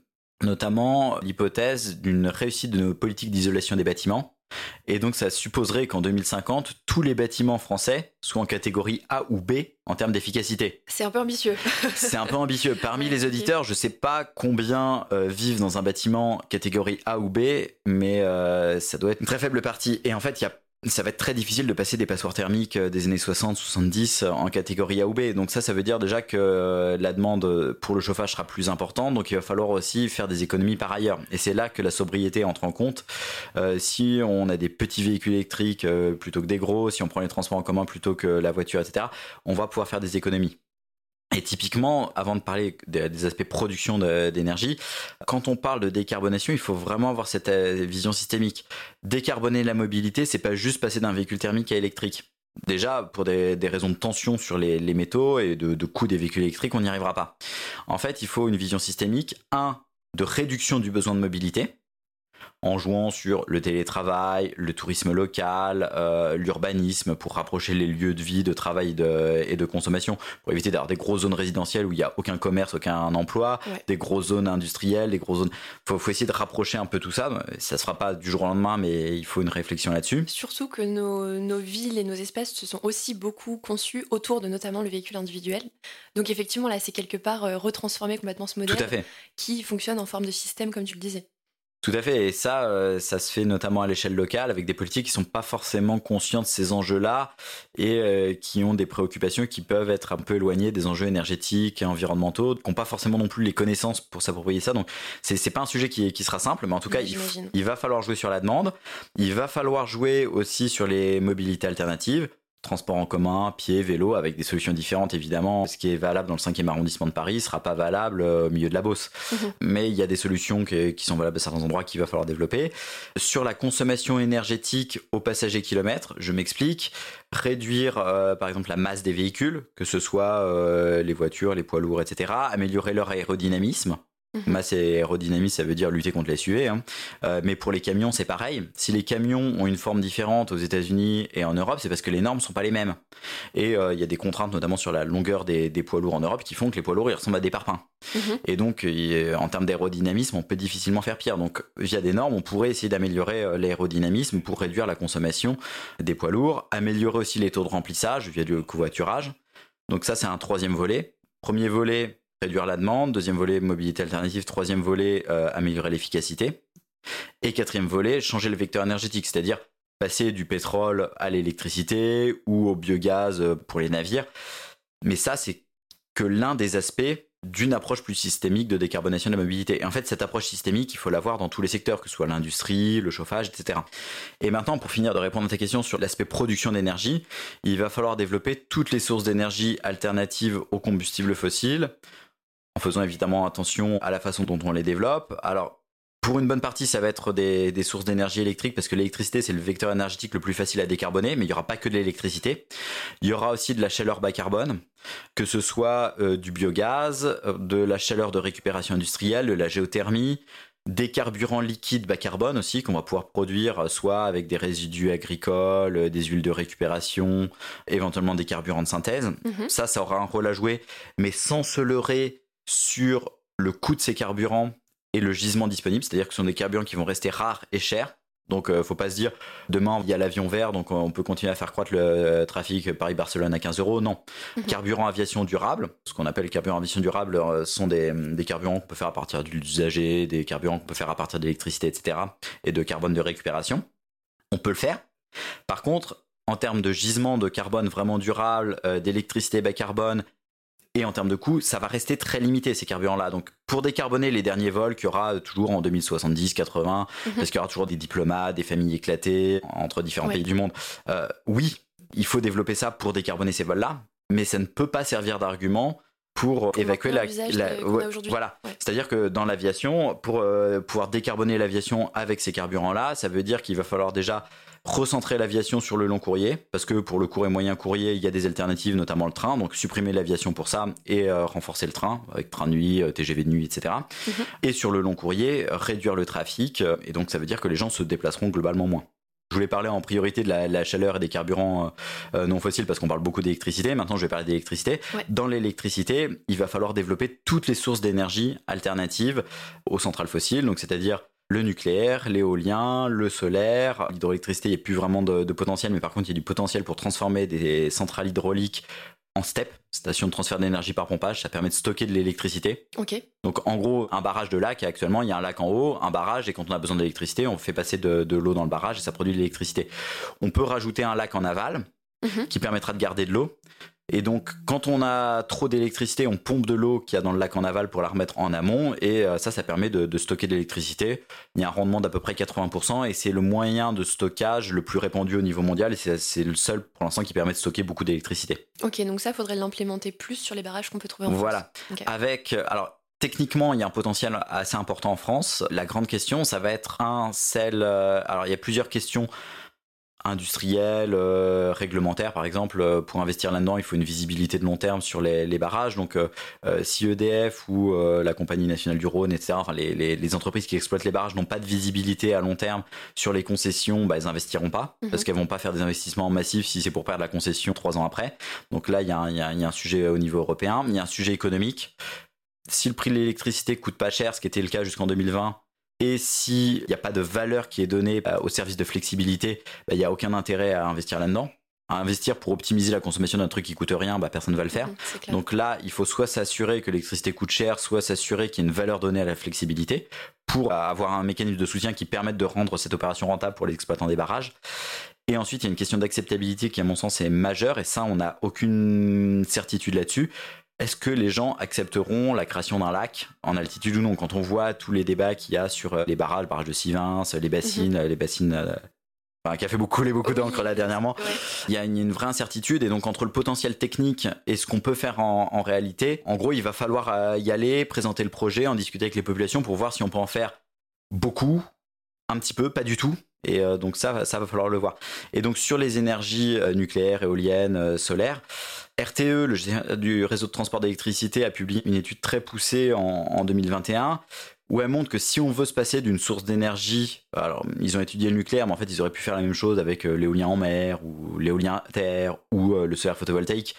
notamment l'hypothèse d'une réussite de nos politiques d'isolation des bâtiments Et donc ça supposerait qu'en 2050, tous les bâtiments français soient en catégorie A ou B en termes d'efficacité. C'est un peu ambitieux. C'est un peu ambitieux. Parmi les auditeurs, je ne sais pas combien euh, vivent dans un bâtiment catégorie A ou B, mais euh, ça doit être une très faible partie. Et en fait, il y a ça va être très difficile de passer des passoires thermiques euh, des années 60-70 euh, en catégorie A ou B. Donc ça, ça veut dire déjà que euh, la demande pour le chauffage sera plus importante. Donc il va falloir aussi faire des économies par ailleurs. Et c'est là que la sobriété entre en compte. si on a des petits véhicules électriques plutôt que des gros, si on prend les transports en commun plutôt que la voiture, etc., on va pouvoir faire des économies. Et typiquement, avant de parler des aspects production d'énergie, quand on parle de décarbonation, il faut vraiment avoir cette euh, vision systémique. Décarboner la mobilité, c'est pas juste passer d'un véhicule thermique à électrique. Déjà, pour des, raisons de tension sur les, métaux et de, de coût des véhicules électriques, on n'y arrivera pas. En fait, il faut une vision systémique. Un, de réduction du besoin de mobilité en jouant sur le télétravail, le tourisme local, euh, l'urbanisme pour rapprocher les lieux de vie, de travail et de consommation, pour éviter d'avoir des grosses zones résidentielles où il n'y a aucun commerce, aucun emploi, des grosses zones industrielles, des grosses zones. Faut, faut essayer de rapprocher un peu tout ça. Ça se fera pas du jour au lendemain, mais il faut une réflexion là-dessus. Surtout que nos, nos villes et nos espaces se sont aussi beaucoup conçus autour de notamment le véhicule individuel. Donc effectivement, là, c'est quelque part euh, retransformer complètement ce modèle qui fonctionne en forme de système, comme tu le disais. Tout à fait, et ça, euh, ça se fait notamment à l'échelle locale avec des politiques qui sont pas forcément conscients de ces enjeux-là et euh, qui ont des préoccupations qui peuvent être un peu éloignées des enjeux énergétiques et environnementaux, qui n'ont pas forcément non plus les connaissances pour s'approprier ça. Donc c'est pas un sujet qui, qui sera simple, mais en tout cas il, il va falloir jouer sur la demande, il va falloir jouer aussi sur les mobilités alternatives transport en commun, pied, vélo, avec des solutions différentes évidemment. Ce qui est valable dans le 5e arrondissement de Paris sera pas valable euh, au milieu de la Beauce. Mhm. Mais il y a des solutions qui, sont valables à certains endroits qu'il va falloir développer. Sur la consommation énergétique au passager kilomètre, je m'explique. Réduire euh, par exemple la masse des véhicules, que ce soit euh, les voitures, les poids lourds, etc. Améliorer leur aérodynamisme Mhm. Masse et aérodynamisme, ça veut dire lutter contre les SUV. Hein. Euh, mais pour les camions, c'est pareil. Si les camions ont une forme différente aux États-Unis et en Europe, c'est parce que les normes sont pas les mêmes. Et euh, il y a des contraintes, notamment sur la longueur des, poids lourds en Europe, qui font que les poids lourds ils ressemblent à des parpaings. Mhm. Et donc, en termes d'aérodynamisme, on peut difficilement faire pire. Donc, via des normes, on pourrait essayer d'améliorer euh, l'aérodynamisme pour réduire la consommation des poids lourds, améliorer aussi les taux de remplissage via du covoiturage. Donc ça, c'est un troisième volet. Premier volet, réduire la demande. Deuxième volet, mobilité alternative. Troisième volet, euh, améliorer l'efficacité. Et quatrième volet, changer le vecteur énergétique, c'est-à-dire passer du pétrole à l'électricité ou au biogaz euh, pour les navires. Mais ça, c'est que l'un des aspects d'une approche plus systémique de décarbonation de la mobilité. Et en fait, cette approche systémique, il faut l'avoir dans tous les secteurs, que ce soit l'industrie, le chauffage, etc. Et maintenant, pour finir de répondre à ta question sur l'aspect production d'énergie, il va falloir développer toutes les sources d'énergie alternatives aux combustibles fossiles, en faisant évidemment attention à la façon dont on les développe. Alors, pour une bonne partie, ça va être des, sources d'énergie électrique parce que l'électricité, c'est le vecteur énergétique le plus facile à décarboner, mais il n'y aura pas que de l'électricité. Il y aura aussi de la chaleur bas carbone, que ce soit euh, du biogaz, euh, de la chaleur de récupération industrielle, de la géothermie, des carburants liquides bas carbone aussi qu'on va pouvoir produire euh, soit avec des résidus agricoles, des huiles de récupération, éventuellement des carburants de synthèse. Mhm. Ça, ça aura un rôle à jouer, mais sans se leurrer sur le coût de ces carburants et le gisement disponible, c'est-à-dire que ce sont des carburants qui vont rester rares et chers. Donc ne euh, faut pas se dire demain il y a l'avion vert donc on peut continuer à faire croître le euh, trafic Paris-Barcelone à 15 euros. Non. Mhm. Carburant aviation durable, ce qu'on appelle carburant aviation durable, euh, sont des, des carburants qu'on peut faire à partir d'usager, des carburants qu'on peut faire à partir d'électricité, etc. et de carbone de récupération. On peut le faire. Par contre, en termes de gisement de carbone vraiment durable, d'électricité bas carbone et en termes de coût, ça va rester très limité ces carburants-là. Donc pour décarboner les derniers vols qu'il y aura toujours en 2070, 80, mhm. parce qu'il y aura toujours des diplomates, des familles éclatées entre différents pays du monde. Euh, oui, il faut développer ça pour décarboner ces vols-là, mais ça ne peut pas servir d'argument pour évacuer la, voilà c'est-à-dire que dans l'aviation pour euh, pouvoir décarboner l'aviation avec ces carburants là ça veut dire qu'il va falloir déjà recentrer l'aviation sur le long courrier, parce que pour le court et moyen courrier, il y a des alternatives, notamment le train, donc supprimer l'aviation pour ça et euh, renforcer le train, avec train de nuit, euh, TGV de nuit, etc. Mhm. Et sur le long courrier, réduire le trafic, euh, et donc ça veut dire que les gens se déplaceront globalement moins. Je voulais parler en priorité de la, chaleur et des carburants non fossiles parce qu'on parle beaucoup d'électricité. Maintenant, je vais parler d'électricité. Dans l'électricité, il va falloir développer toutes les sources d'énergie alternatives aux centrales fossiles. Donc, c'est-à-dire le nucléaire, l'éolien, le solaire. L'hydroélectricité, il n'y a plus vraiment de, de, potentiel, mais par contre, il y a du potentiel pour transformer des centrales hydrauliques en STEP, station de transfert d'énergie par pompage. Ça permet de stocker de l'électricité. Donc, en gros, un barrage de lac, actuellement, il y a un lac en haut, un barrage, et quand on a besoin d'électricité, on fait passer de, de l'eau dans le barrage et ça produit de l'électricité. On peut rajouter un lac en aval Mhm. qui permettra de garder de l'eau. Et donc, quand on a trop d'électricité, on pompe de l'eau qu'il y a dans le lac en aval pour la remettre en amont. Et euh, ça, ça permet de, de stocker de l'électricité. Il y a un rendement d'à peu près 80%. Et c'est le moyen de stockage le plus répandu au niveau mondial. Et c'est- le seul, pour l'instant, qui permet de stocker beaucoup d'électricité. Ok, donc ça, faudrait l'implémenter plus sur les barrages qu'on peut trouver en Voilà. France. Ok. Avec, euh, alors, techniquement, il y a un potentiel assez important en France. La grande question, ça va être un, celle, euh, alors, il y a plusieurs questions industrielles, euh, réglementaires, par exemple. Euh, Pour investir là-dedans, il faut une visibilité de long terme sur les, les barrages. Donc, euh, si EDF ou la Compagnie nationale du Rhône, etc., enfin, les, les, les entreprises qui exploitent les barrages n'ont pas de visibilité à long terme sur les concessions, bah, elles investiront pas Mhm. parce qu'elles vont pas faire des investissements massifs si c'est pour perdre la concession trois ans après. Donc là, il y, a un- il y y a un sujet au niveau européen, il y a un sujet économique. Si le prix de l'électricité coûte pas cher, ce qui était le cas jusqu'en 2020, et s'il n'y a pas de valeur qui est donnée euh, au service de flexibilité, bah, il n'y a aucun intérêt à investir là-dedans. À investir pour optimiser la consommation d'un truc qui coûte rien, bah, personne ne va le faire. Mhm. Donc là, il faut soit s'assurer que l'électricité coûte cher, soit s'assurer qu'il y a une valeur donnée à la flexibilité pour avoir un mécanisme de soutien qui permette de rendre cette opération rentable pour les exploitants des barrages. Et ensuite, il y a une question d'acceptabilité qui, à mon sens, est majeure, et ça, on n'a aucune certitude là-dessus. Est-ce que les gens accepteront la création d'un lac en altitude ou non? Quand on voit tous les débats qu'il y a sur euh, les barrages, le barrage de Sivins, les bassines, les bassines, euh, enfin, qui a fait beaucoup, couler beaucoup Oui. d'encre là dernièrement, il y a une, une vraie incertitude et donc entre le potentiel technique et ce qu'on peut faire en, en réalité, en gros, il va falloir euh, y aller, présenter le projet, en discuter avec les populations pour voir si on peut en faire beaucoup, un petit peu, pas du tout. Et euh, donc ça, ça va falloir le voir. Et donc sur les énergies nucléaires, éoliennes, solaires, RTE, le du réseau de transport d'électricité, a publié une étude très poussée en, en 2021 où elle montre que si on veut se passer d'une source d'énergie, alors ils ont étudié le nucléaire, mais en fait ils auraient pu faire la même chose avec euh, l'éolien en mer ou l'éolien à terre ou euh, le solaire photovoltaïque.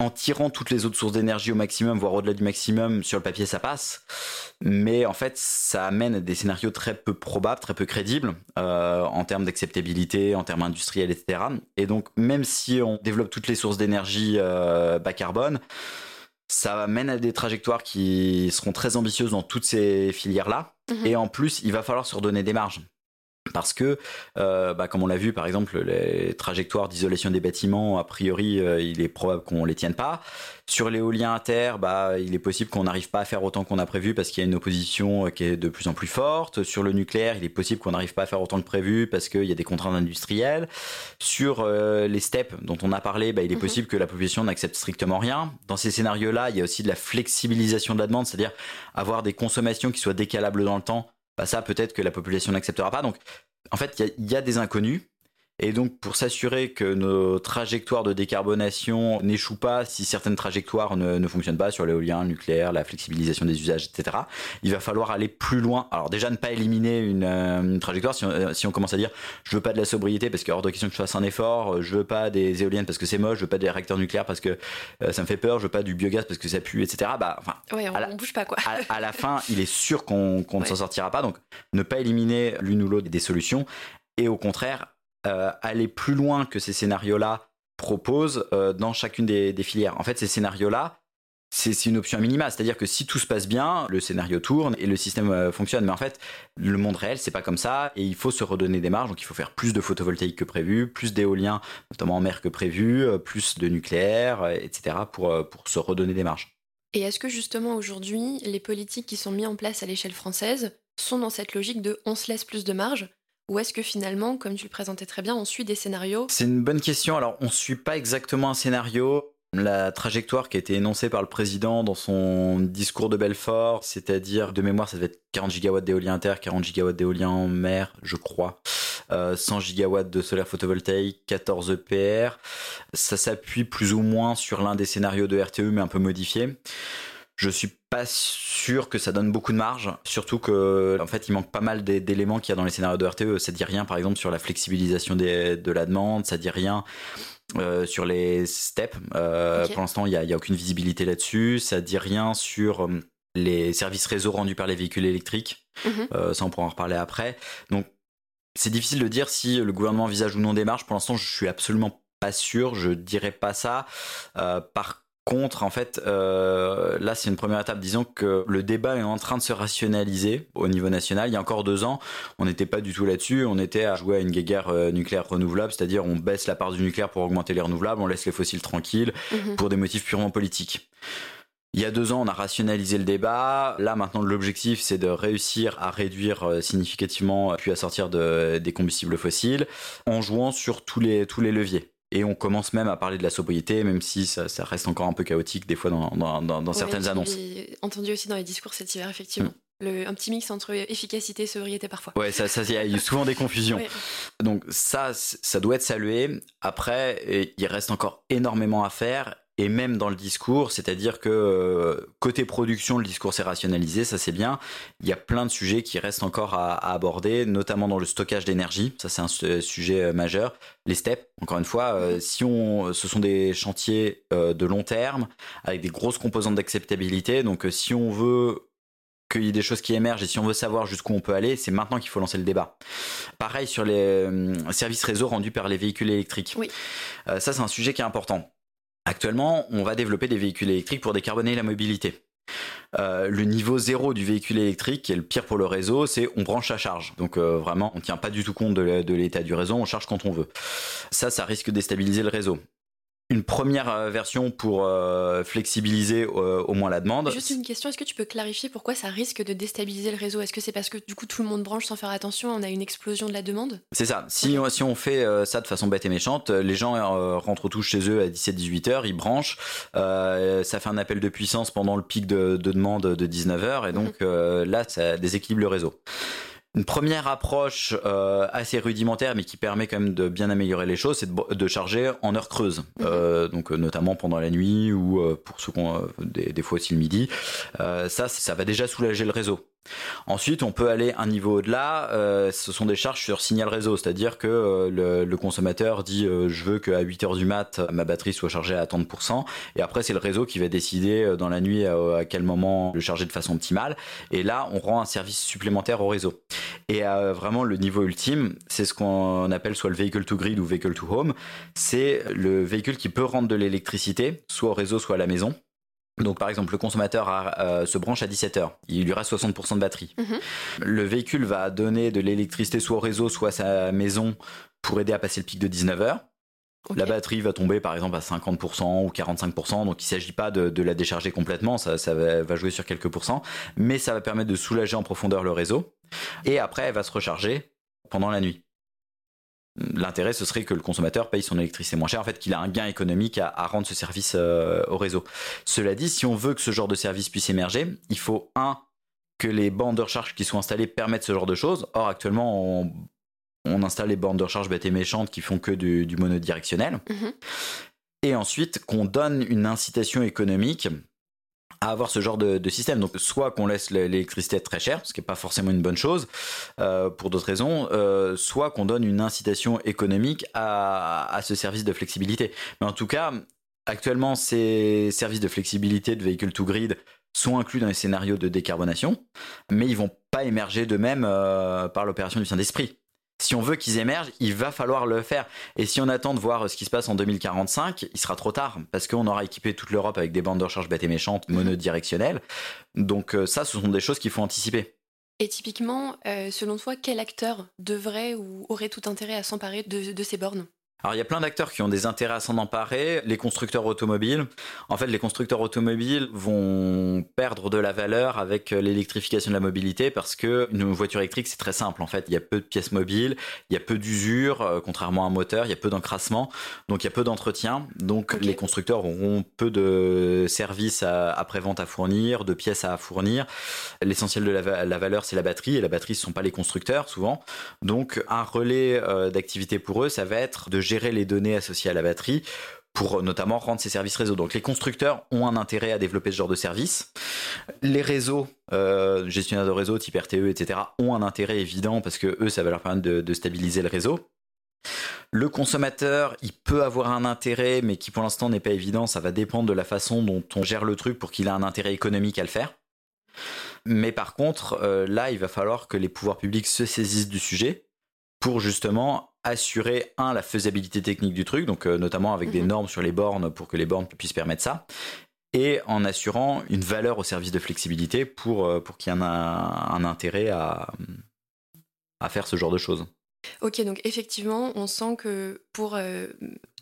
En tirant toutes les autres sources d'énergie au maximum, voire au-delà du maximum, sur le papier ça passe. Mais en fait, ça amène à des scénarios très peu probables, très peu crédibles, euh, en termes d'acceptabilité, en termes industriels, etc. Et donc, même si on développe toutes les sources d'énergie euh, bas carbone, ça mène à des trajectoires qui seront très ambitieuses dans toutes ces filières-là. Mhm. Et en plus, il va falloir se redonner des marges. Parce que, euh, bah, comme on l'a vu, par exemple, les trajectoires d'isolation des bâtiments, a priori, euh, il est probable qu'on les tienne pas. Sur l'éolien à terre, bah, il est possible qu'on n'arrive pas à faire autant qu'on a prévu parce qu'il y a une opposition euh, qui est de plus en plus forte. Sur le nucléaire, il est possible qu'on n'arrive pas à faire autant que prévu parce qu'il y a des contraintes industrielles. Sur euh, les steppes dont on a parlé, bah, il est Mhm. possible que la population n'accepte strictement rien. Dans ces scénarios-là, il y a aussi de la flexibilisation de la demande, c'est-à-dire avoir des consommations qui soient décalables dans le temps. Bah, ça, peut-être que la population n'acceptera pas. Donc, en fait, il y y, a des inconnus. Et donc, pour s'assurer que nos trajectoires de décarbonation n'échouent pas si certaines trajectoires ne, ne fonctionnent pas sur l'éolien, le nucléaire, la flexibilisation des usages, etc., il va falloir aller plus loin. Alors, déjà, ne pas éliminer une, euh, une trajectoire. Si on, euh, si on commence à dire je veux pas de la sobriété parce qu'il est hors de question que je fasse un effort, euh, je veux pas des éoliennes parce que c'est moche, je veux pas des réacteurs nucléaires parce que euh, ça me fait peur, je veux pas du biogaz parce que ça pue, etc., bah, enfin, Ouais, on, la- on bouge pas quoi. à, à la fin, il est sûr qu'on ne Ouais. s'en sortira pas. Donc, ne pas éliminer l'une ou l'autre des solutions et au contraire, euh, aller plus loin que ces scénarios-là proposent euh, dans chacune des, filières. En fait, ces scénarios-là, c'est une option minima. C'est-à-dire que si tout se passe bien, le scénario tourne et le système euh, fonctionne. Mais en fait, le monde réel, c'est pas comme ça et il faut se redonner des marges. Donc, il faut faire plus de photovoltaïque que prévu, plus d'éolien, notamment en mer que prévu, plus de nucléaire, etc. pour, pour se redonner des marges. Et est-ce que justement aujourd'hui, les politiques qui sont mises en place à l'échelle française sont dans cette logique de on se laisse plus de marge Ou est-ce que finalement, comme tu le présentais très bien, on suit des scénarios C'est une bonne question. Alors, on ne suit pas exactement un scénario. La trajectoire qui a été énoncée par le président dans son discours de Belfort, c'est-à-dire de mémoire, ça devait être 40 gigawatts d'éolien terre, 40 gigawatts d'éolien en mer, je crois, euh, 100 gigawatts de solaire photovoltaïque, 14 EPR. Ça s'appuie plus ou moins sur l'un des scénarios de RTE, mais un peu modifié. Je suis pas sûr que ça donne beaucoup de marge, surtout que en fait il manque pas mal d'é- d'éléments qu'il y a dans les scénarios de RTE. Ça dit rien par exemple sur la flexibilisation des- de la demande, ça dit rien euh, sur les steps. Euh. Pour l'instant il y y a aucune visibilité là-dessus. Ça dit rien sur euh, les services réseau rendus par les véhicules électriques. Mhm. ça, on pourra en reparler après. Donc, c'est difficile de dire si le gouvernement envisage ou non des marches. Pour l'instant, je suis absolument pas sûr. Je dirais pas ça. par contre, en fait, euh, là, c'est une première étape. Disons que le débat est en train de se rationaliser au niveau national. Il y a encore deux ans, on n'était pas du tout là-dessus. On était à jouer à une guerre euh, nucléaire renouvelable, c'est-à-dire on baisse la part du nucléaire pour augmenter les renouvelables, on laisse les fossiles tranquilles mhm. pour des motifs purement politiques. Il y a deux ans, on a rationalisé le débat. Là, maintenant, l'objectif, c'est de réussir à réduire euh, significativement, puis à sortir de, des combustibles fossiles, en jouant sur tous les, tous les leviers. Et on commence même à parler de la sobriété, même si ça, reste encore un peu chaotique des fois dans, dans, dans, certaines annonces. entendu aussi dans les discours cet hiver, effectivement. Mm. Le, un petit mix entre efficacité et sobriété parfois. Ouais, ça, ça, il y a souvent des confusions. Donc ça, ça doit être salué. Après, il reste encore énormément à faire et même dans le discours, c'est-à-dire que euh, côté production, le discours s'est rationalisé, ça c'est bien. Il y a plein de sujets qui restent encore à, aborder, notamment dans le stockage d'énergie, ça c'est un sujet euh, majeur. Les steps, encore une fois, euh, si on, ce sont des chantiers de long terme avec des grosses composantes d'acceptabilité, donc si on veut qu'il y ait des choses qui émergent et si on veut savoir jusqu'où on peut aller, c'est maintenant qu'il faut lancer le débat. Pareil sur les services réseau rendus par les véhicules électriques. Oui. ça, c'est un sujet qui est important. Actuellement, on va développer des véhicules électriques pour décarboner la mobilité. Euh, le niveau zéro du véhicule électrique, qui est le pire pour le réseau, c'est on branche à charge. Donc euh, vraiment, on ne tient pas du tout compte de l'état du réseau, on charge quand on veut. Ça, ça risque de déstabiliser le réseau une première euh, version pour euh, flexibiliser euh, au moins la demande. Juste une question, est-ce que tu peux clarifier pourquoi ça risque de déstabiliser le réseau? Est-ce que c'est parce que du coup tout le monde branche sans faire attention, on a une explosion de la demande? C'est ça. Si, on, si on fait ça de façon bête et méchante, les gens rentrent tous chez eux à 17-18 heures, ils branchent, ça fait un appel de puissance pendant le pic de, demande de 19 heures et donc mhm. là ça déséquilibre le réseau. Une première approche euh, assez rudimentaire, mais qui permet quand même de bien améliorer les choses, c'est de, charger en heure creuse, mhm. euh, donc euh, notamment pendant la nuit ou pour ceux qui ont des, des, fois aussi le midi. ça, ça va déjà soulager le réseau. Ensuite, on peut aller un niveau au-delà. Euh, ce sont des charges sur signal réseau, c'est-à-dire que euh, le, consommateur dit euh, je veux qu'à 8 heures du mat ma batterie soit chargée à 30%, et après c'est le réseau qui va décider dans la nuit à, quel moment le charger de façon optimale. Et là, on rend un service supplémentaire au réseau. Et vraiment le niveau ultime, c'est ce qu'on appelle soit le vehicle to grid ou vehicle to home. C'est le véhicule qui peut rendre de l'électricité, soit au réseau, soit à la maison. Donc par exemple, le consommateur euh, se branche à 17h, il lui reste 60% de batterie. Mhm. Le véhicule va donner de l'électricité soit au réseau, soit à sa maison pour aider à passer le pic de 19h. La batterie va tomber par exemple à 50% ou 45%, donc il ne s'agit pas de, la décharger complètement, ça, va, jouer sur quelques pourcents, mais ça va permettre de soulager en profondeur le réseau. Et après, elle va se recharger pendant la nuit. L'intérêt, ce serait que le consommateur paye son électricité moins cher, en fait, qu'il a un gain économique à, rendre ce service euh, au réseau. Cela dit, si on veut que ce genre de service puisse émerger, il faut, un, que les bandes de recharge qui sont installées permettent ce genre de choses. Or, actuellement, on, installe les bandes de recharge bêtes et méchantes qui font que du, monodirectionnel. Mhm. Et ensuite, qu'on donne une incitation économique à avoir ce genre de, système. Donc soit qu'on laisse l'électricité très chère, ce qui n'est pas forcément une bonne chose euh, pour d'autres raisons, euh, soit qu'on donne une incitation économique à, ce service de flexibilité. Mais en tout cas, actuellement, ces services de flexibilité de véhicules to grid sont inclus dans les scénarios de décarbonation, mais ils vont pas émerger de même euh, par l'opération du Saint-Esprit si on veut qu'ils émergent, il va falloir le faire. Et si on attend de voir ce qui se passe en 2045, il sera trop tard parce qu'on aura équipé toute l'Europe avec des bandes de recharge bêtes et méchantes mhm. monodirectionnelles. Donc euh, ça, ce sont des choses qu'il faut anticiper. Et typiquement, euh, selon toi, quel acteur devrait ou aurait tout intérêt à s'emparer de ces bornes? Alors il y a plein d'acteurs qui ont des intérêts à s'en emparer. Les constructeurs automobiles, en fait, les constructeurs automobiles vont perdre de la valeur avec l'électrification de la mobilité parce que une voiture électrique c'est très simple. En fait, il y a peu de pièces mobiles, il y a peu d'usure, euh, contrairement à un moteur, il y a peu d'encrassement, donc il y a peu d'entretien. Donc les constructeurs auront peu de services après vente à fournir, de pièces à fournir. L'essentiel de la, valeur c'est la batterie et la batterie ce sont pas les constructeurs souvent. Donc un relais euh, d'activité pour eux, ça va être de gérer les données associées à la batterie pour notamment rendre ces services réseau. Donc les constructeurs ont un intérêt à développer ce genre de service. Les réseaux, euh, gestionnaires de réseau type RTE, etc., ont un intérêt évident parce que eux, ça va leur permettre de, stabiliser le réseau. Le consommateur, il peut avoir un intérêt, mais qui pour l'instant n'est pas évident. Ça va dépendre de la façon dont on gère le truc pour qu'il ait un intérêt économique à le faire. Mais par contre, euh, là, il va falloir que les pouvoirs publics se saisissent du sujet pour justement assurer, un, la faisabilité technique du truc, donc euh, notamment avec des mhm. normes sur les bornes pour que les bornes puissent permettre ça, et en assurant une valeur au service de flexibilité pour, euh, pour qu'il y ait un, un intérêt à, à faire ce genre de choses. Ok, donc effectivement, on sent que pour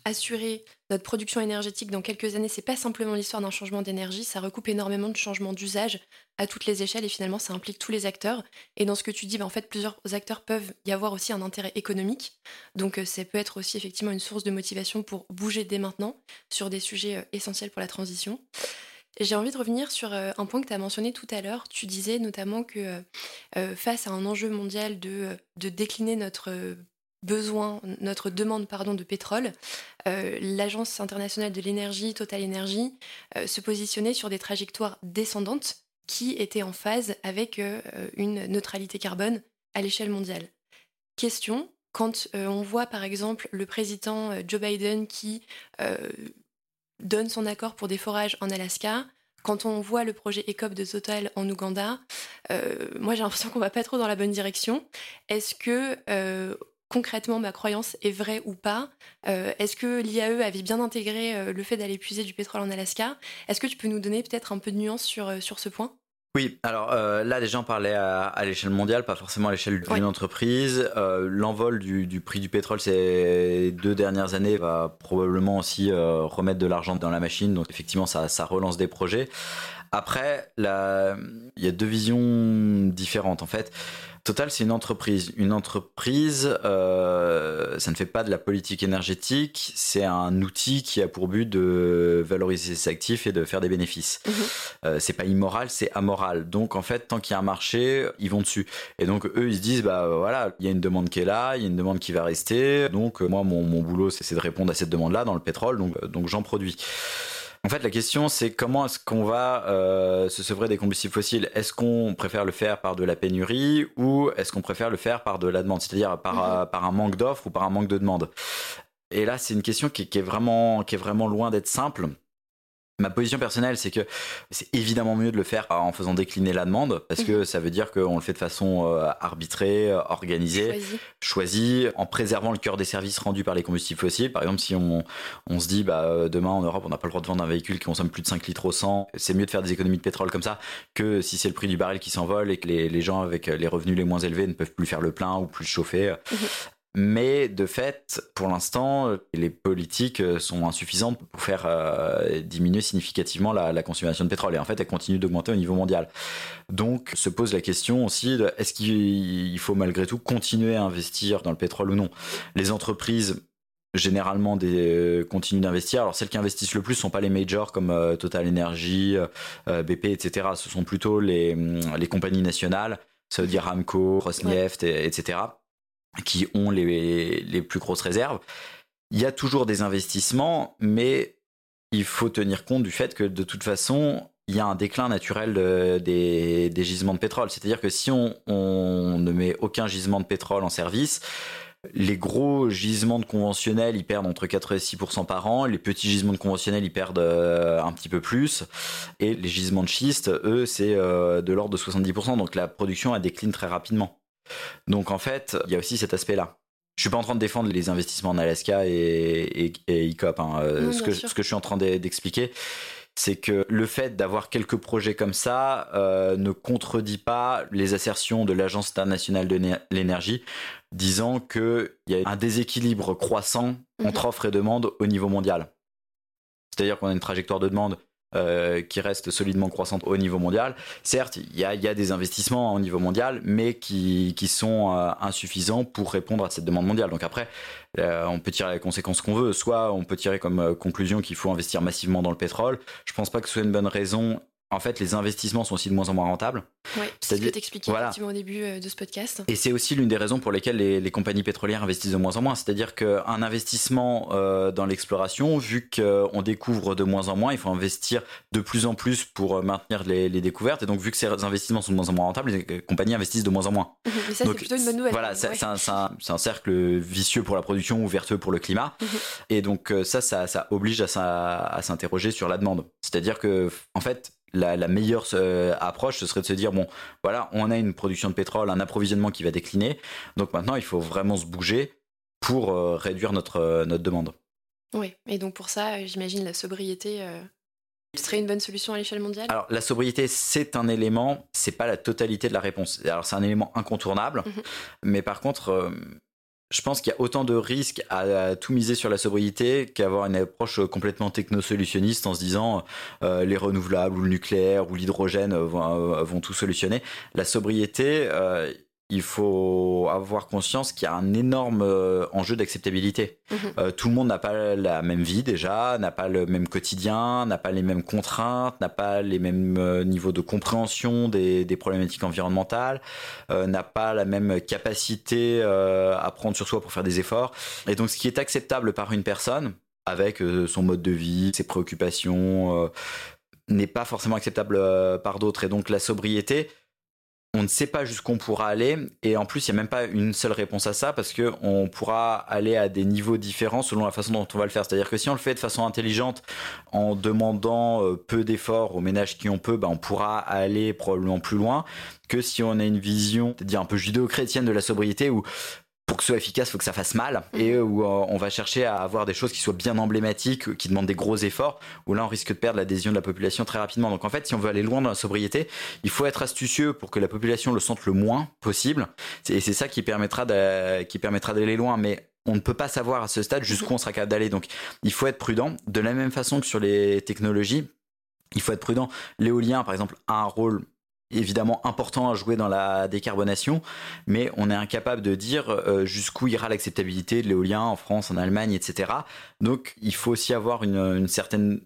assurer notre production énergétique dans quelques années, c'est pas simplement l'histoire d'un changement d'énergie, ça recoupe énormément de changements d'usage à toutes les échelles et finalement ça implique tous les acteurs. Et dans ce que tu dis, bah, en fait, plusieurs acteurs peuvent y avoir aussi un intérêt économique. Donc euh, ça peut être aussi effectivement une source de motivation pour bouger dès maintenant sur des sujets euh, essentiels pour la transition. J'ai envie de revenir sur euh, un point que tu as mentionné tout à l'heure. Tu disais notamment que face à un enjeu mondial de, de décliner notre besoin, notre demande pardon, de pétrole, euh, l'Agence internationale de l'énergie, Total Energy, euh, se positionnait sur des trajectoires descendantes qui étaient en phase avec euh, une neutralité carbone à l'échelle mondiale. Question, quand on voit par exemple le président Joe Biden qui donne son accord pour des forages en Alaska, quand on voit le projet ECOP de Total en Ouganda, moi j'ai l'impression qu'on va pas trop dans la bonne direction. Est-ce que concrètement ma croyance est vraie ou pas euh, Est-ce que l'IAE avait bien intégré euh, le fait d'aller puiser du pétrole en Alaska? Est-ce que tu peux nous donner peut-être un peu de nuance sur, euh, sur ce point? Oui, alors là, les gens parlaient à, l'échelle mondiale, pas forcément à l'échelle d'une entreprise. L'envol du, prix du pétrole ces deux dernières années va probablement aussi remettre de l'argent dans la machine, donc effectivement, ça, ça relance des projets. Après, il y a deux visions différentes en fait. Total, c'est une entreprise. Une entreprise, euh, ça ne fait pas de la politique énergétique, c'est un outil qui a pour but de valoriser ses actifs et de faire des bénéfices. Mhm. Euh, c'est pas immoral, c'est amoral. Donc en fait, tant qu'il y a un marché, ils vont dessus. Et donc eux, ils se disent, bah voilà, il y a une demande qui est là, il y a une demande qui va rester. Donc moi, mon, mon boulot, c'est de répondre à cette demande-là dans le pétrole, donc, donc j'en produis. En fait, la question, c'est comment est-ce qu'on va euh, se sevrer des combustibles fossiles? Est-ce qu'on préfère le faire par de la pénurie ou est-ce qu'on préfère le faire par de la demande, c'est-à-dire par, mhm. euh, par un manque d'offres ou par un manque de demande? Et là, c'est une question qui, est vraiment, qui est vraiment loin d'être simple. Ma position personnelle, c'est que c'est évidemment mieux de le faire en faisant décliner la demande, parce que mhm. ça veut dire qu'on le fait de façon euh, arbitrée, euh, organisée, choisie. en préservant le cœur des services rendus par les combustibles fossiles. Par exemple, si on, on se dit, bah, euh, demain en Europe, on n'a pas le droit de vendre un véhicule qui consomme plus de 5 litres au 100, c'est mieux de faire des économies de pétrole comme ça que si c'est le prix du baril qui s'envole et que les, les, gens avec les revenus les moins élevés ne peuvent plus faire le plein ou plus chauffer. Mhm. Mais de fait, pour l'instant, les politiques sont insuffisantes pour faire euh, diminuer significativement la, consommation de pétrole. Et en fait, elles continuent d'augmenter au niveau mondial. Donc, se pose la question aussi de est-ce qu'il faut malgré tout continuer à investir dans le pétrole ou non? Les entreprises généralement des, continuent d'investir. Alors celles qui investissent le plus sont pas les majors comme euh, Total Energy, euh, BP, etc. Ce sont plutôt les, les compagnies nationales, ça veut dire Ramco, Rosneft, etc qui ont les, les plus grosses réserves. Il y a toujours des investissements, mais il faut tenir compte du fait que de toute façon, il y a un déclin naturel des, des, gisements de pétrole. C'est-à-dire que si on, on, ne met aucun gisement de pétrole en service, les gros gisements de conventionnels, ils perdent entre 4 et 6% par an. Les petits gisements de conventionnels, ils perdent euh, un petit peu plus. Et les gisements de schiste, eux, c'est euh, de l'ordre de 70%. Donc la production, elle décline très rapidement. Donc en fait, il y a aussi cet aspect-là. Je suis pas en train de défendre les investissements en Alaska et, et, ICOP. Hein. Euh, ce, que, ce, que, je suis en train d'expliquer, c'est que le fait d'avoir quelques projets comme ça euh, ne contredit pas les assertions de l'Agence internationale de l'énergie disant qu'il y a un déséquilibre croissant mhm. entre offre et demande au niveau mondial. C'est-à-dire qu'on a une trajectoire de demande euh, qui reste solidement croissante au niveau mondial. Certes, il y a, y a, des investissements au niveau mondial, mais qui, qui sont euh, insuffisants pour répondre à cette demande mondiale. Donc après, euh, on peut tirer les conséquences qu'on veut. Soit on peut tirer comme conclusion qu'il faut investir massivement dans le pétrole. Je pense pas que ce soit une bonne raison en fait, les investissements sont aussi de moins en moins rentables. Oui, c'est ce que tu voilà. au début euh, de ce podcast. Et c'est aussi l'une des raisons pour lesquelles les, compagnies pétrolières investissent de moins en moins. C'est-à-dire qu'un investissement euh, dans l'exploration, vu qu'on découvre de moins en moins, il faut investir de plus en plus pour euh, maintenir les, découvertes. Et donc, vu que ces investissements sont de moins en moins rentables, les compagnies investissent de moins en moins. Mhm. Mais ça, c'est plutôt une bonne nouvelle. Voilà, c'est un, cercle vicieux pour la production ou vertueux pour le climat. Mhm. Et donc, ça, ça, oblige à, à s'interroger sur la demande. C'est-à-dire que, en fait, la, meilleure approche, ce serait de se dire, bon, voilà, on a une production de pétrole, un approvisionnement qui va décliner, donc maintenant il faut vraiment se bouger pour réduire notre, notre demande. Oui, et donc pour ça, j'imagine la sobriété serait une bonne solution à l'échelle mondiale? Alors la sobriété, c'est un élément, c'est pas la totalité de la réponse. Alors c'est un élément incontournable, mhm. mais par contre, euh, je pense qu'il y a autant de risques à, tout miser sur la sobriété qu'avoir une approche complètement technosolutionniste en se disant euh, les renouvelables ou le nucléaire ou l'hydrogène vont, vont, tout solutionner. La sobriété, euh, il faut avoir conscience qu'il y a un énorme euh, enjeu d'acceptabilité. Mhm. Euh, tout le monde n'a pas la même vie déjà, n'a pas le même quotidien, n'a pas les mêmes contraintes, n'a pas les mêmes euh, niveaux de compréhension des, des problématiques environnementales, n'a pas la même capacité à prendre sur soi pour faire des efforts. Et donc ce qui est acceptable par une personne, avec son mode de vie, ses préoccupations, n'est pas forcément acceptable par d'autres. Et donc la sobriété, on ne sait pas jusqu'où on pourra aller et en plus il n'y a même pas une seule réponse à ça parce que on pourra aller à des niveaux différents selon la façon dont on va le faire. C'est-à-dire que si on le fait de façon intelligente en demandant euh, peu d'efforts aux ménages qui ont peu, bah, on pourra aller probablement plus loin que si on a une vision, dire un peu judéo-chrétienne de la sobriété où pour que ce soit efficace, il faut que ça fasse mal, et mhm. où euh, on va chercher à avoir des choses qui soient bien emblématiques, qui demandent des gros efforts, où là on risque de perdre l'adhésion de la population très rapidement. Donc en fait, si on veut aller loin dans la sobriété, il faut être astucieux pour que la population le sente le moins possible, et c'est ça qui permettra d'aller loin. Mais on ne peut pas savoir à ce stade jusqu'où on sera capable d'aller. Donc il faut être prudent. De la même façon que sur les technologies, il faut être prudent. L'éolien, par exemple, a un rôle évidemment important à jouer dans la décarbonation, mais on est incapable de dire euh, jusqu'où ira l'acceptabilité de l'éolien en France, en Allemagne, etc. Donc il faut aussi avoir une certaine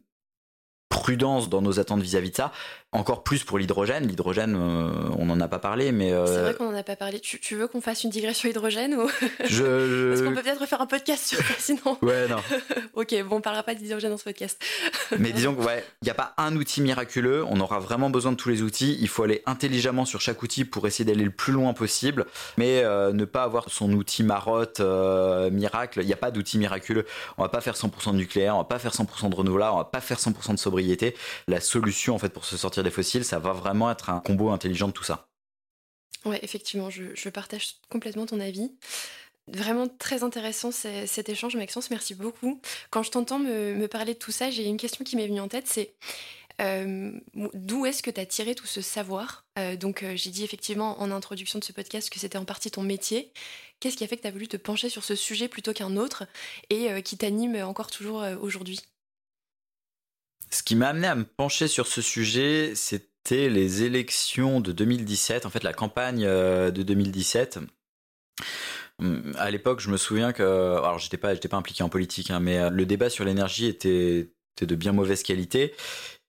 prudence dans nos attentes vis-à-vis de ça. Encore plus pour l'hydrogène. L'hydrogène, euh, on n'en a pas parlé, mais... Euh, c'est vrai qu'on n'en a pas parlé. Tu, veux qu'on fasse une digression hydrogène ou... je, Parce qu'on peut peut-être faire un podcast sur ça, sinon... Ouais, non. ok, bon, on parlera pas d'hydrogène dans ce podcast. mais disons que, ouais, il n'y a pas un outil miraculeux. On aura vraiment besoin de tous les outils. Il faut aller intelligemment sur chaque outil pour essayer d'aller le plus loin possible, mais euh, ne pas avoir son outil marotte, miracle. Il n'y a pas d'outil miraculeux. On va pas faire 100% de nucléaire, on va pas faire 100% de renouvelable, on va pas faire 100% de sobriété la solution en fait pour se sortir des fossiles, ça va vraiment être un combo intelligent de tout ça. Ouais, effectivement, je, partage complètement ton avis. Vraiment très intéressant cet échange, Maxence. Merci beaucoup. Quand je t'entends me, parler de tout ça, j'ai une question qui m'est venue en tête, c'est euh, d'où est-ce que tu as tiré tout ce savoir? Euh, Donc euh, j'ai dit effectivement en introduction de ce podcast que c'était en partie ton métier. Qu'est-ce qui a fait que tu as voulu te pencher sur ce sujet plutôt qu'un autre et qui t'anime encore toujours aujourd'hui? Ce qui m'a amené à me pencher sur ce sujet, c'était les élections de 2017, en fait la campagne euh, de 2017. Hum, à l'époque, je me souviens que, alors j'étais pas, j'étais pas impliqué en politique, hein, mais euh, le débat sur l'énergie était, de bien mauvaise qualité.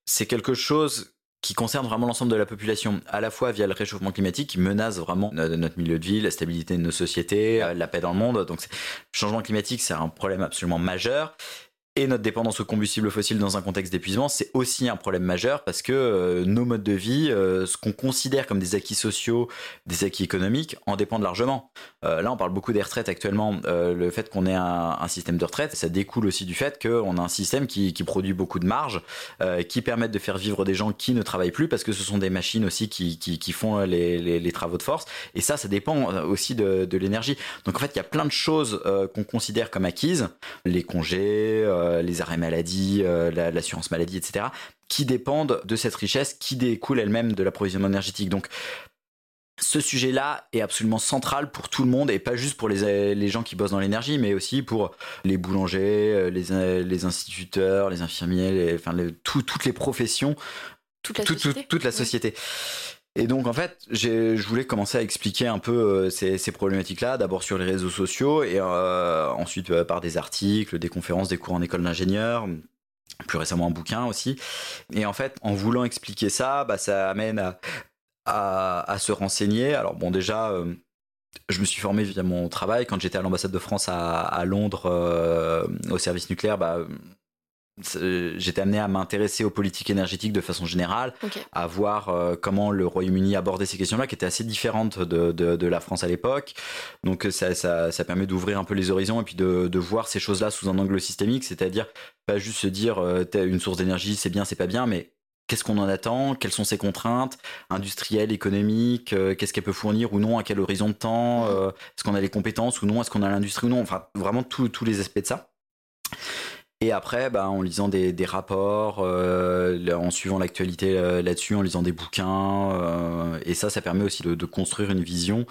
C'est quelque chose qui concerne vraiment l'ensemble de la population, à la fois via le réchauffement climatique qui menace vraiment notre milieu de vie, la stabilité de nos sociétés, euh, la paix dans le monde. Donc, changement climatique, c'est un problème absolument majeur et notre dépendance aux combustibles fossiles dans un contexte d'épuisement, c'est aussi un problème majeur parce que euh, nos modes de vie, euh, ce qu'on considère comme des acquis sociaux, des acquis économiques, en dépendent largement. Euh, là, on parle beaucoup des retraites actuellement. le fait qu'on ait un, système de retraite, ça découle aussi du fait qu'on a un système qui, produit beaucoup de marge, qui permettent de faire vivre des gens qui ne travaillent plus parce que ce sont des machines aussi qui, qui, qui font les, les, les, travaux de force. Et ça, ça dépend aussi de, de l'énergie. Donc en fait, il y a plein de choses qu'on considère comme acquises, les congés euh, les arrêts maladie, euh, l'assurance maladie, etc., qui dépendent de cette richesse qui découle elle-même de l'approvisionnement énergétique. Donc, ce sujet-là est absolument central pour tout le monde et pas juste pour les, gens qui bossent dans l'énergie, mais aussi pour les boulangers, euh, les, instituteurs, les infirmiers, enfin, toutes les professions, toute la société. Toute, la société. Et donc en fait, je voulais commencer à expliquer un peu euh, ces, problématiques-là, d'abord sur les réseaux sociaux et euh, ensuite euh, par des articles, des conférences, des cours en école d'ingénieur, plus récemment un bouquin aussi. Et en fait, en voulant expliquer ça, bah, ça amène à, se renseigner. Alors bon, déjà, je me suis formé via mon travail. Quand j'étais à l'ambassade de France à, à Londres, au service nucléaire, bah, j'étais amené à m'intéresser aux politiques énergétiques de façon générale, à voir euh, comment le Royaume-Uni abordait ces questions-là, qui étaient assez différentes de, de, de la France à l'époque. Donc ça, ça, ça permet d'ouvrir un peu les horizons et puis de, de voir ces choses-là sous un angle systémique, c'est-à-dire pas juste se dire euh, une source d'énergie c'est bien, c'est pas bien, mais qu'est-ce qu'on en attend, quelles sont ses contraintes, industrielles, économiques, euh, qu'est-ce qu'elle peut fournir ou non, à quel horizon de temps, euh, est-ce qu'on a les compétences ou non, est-ce qu'on a l'industrie ou non, enfin vraiment tous les aspects de ça. Et après, bah, en lisant des, rapports, euh, en suivant l'actualité là-dessus, en lisant des bouquins, et ça, ça permet aussi de, construire une vision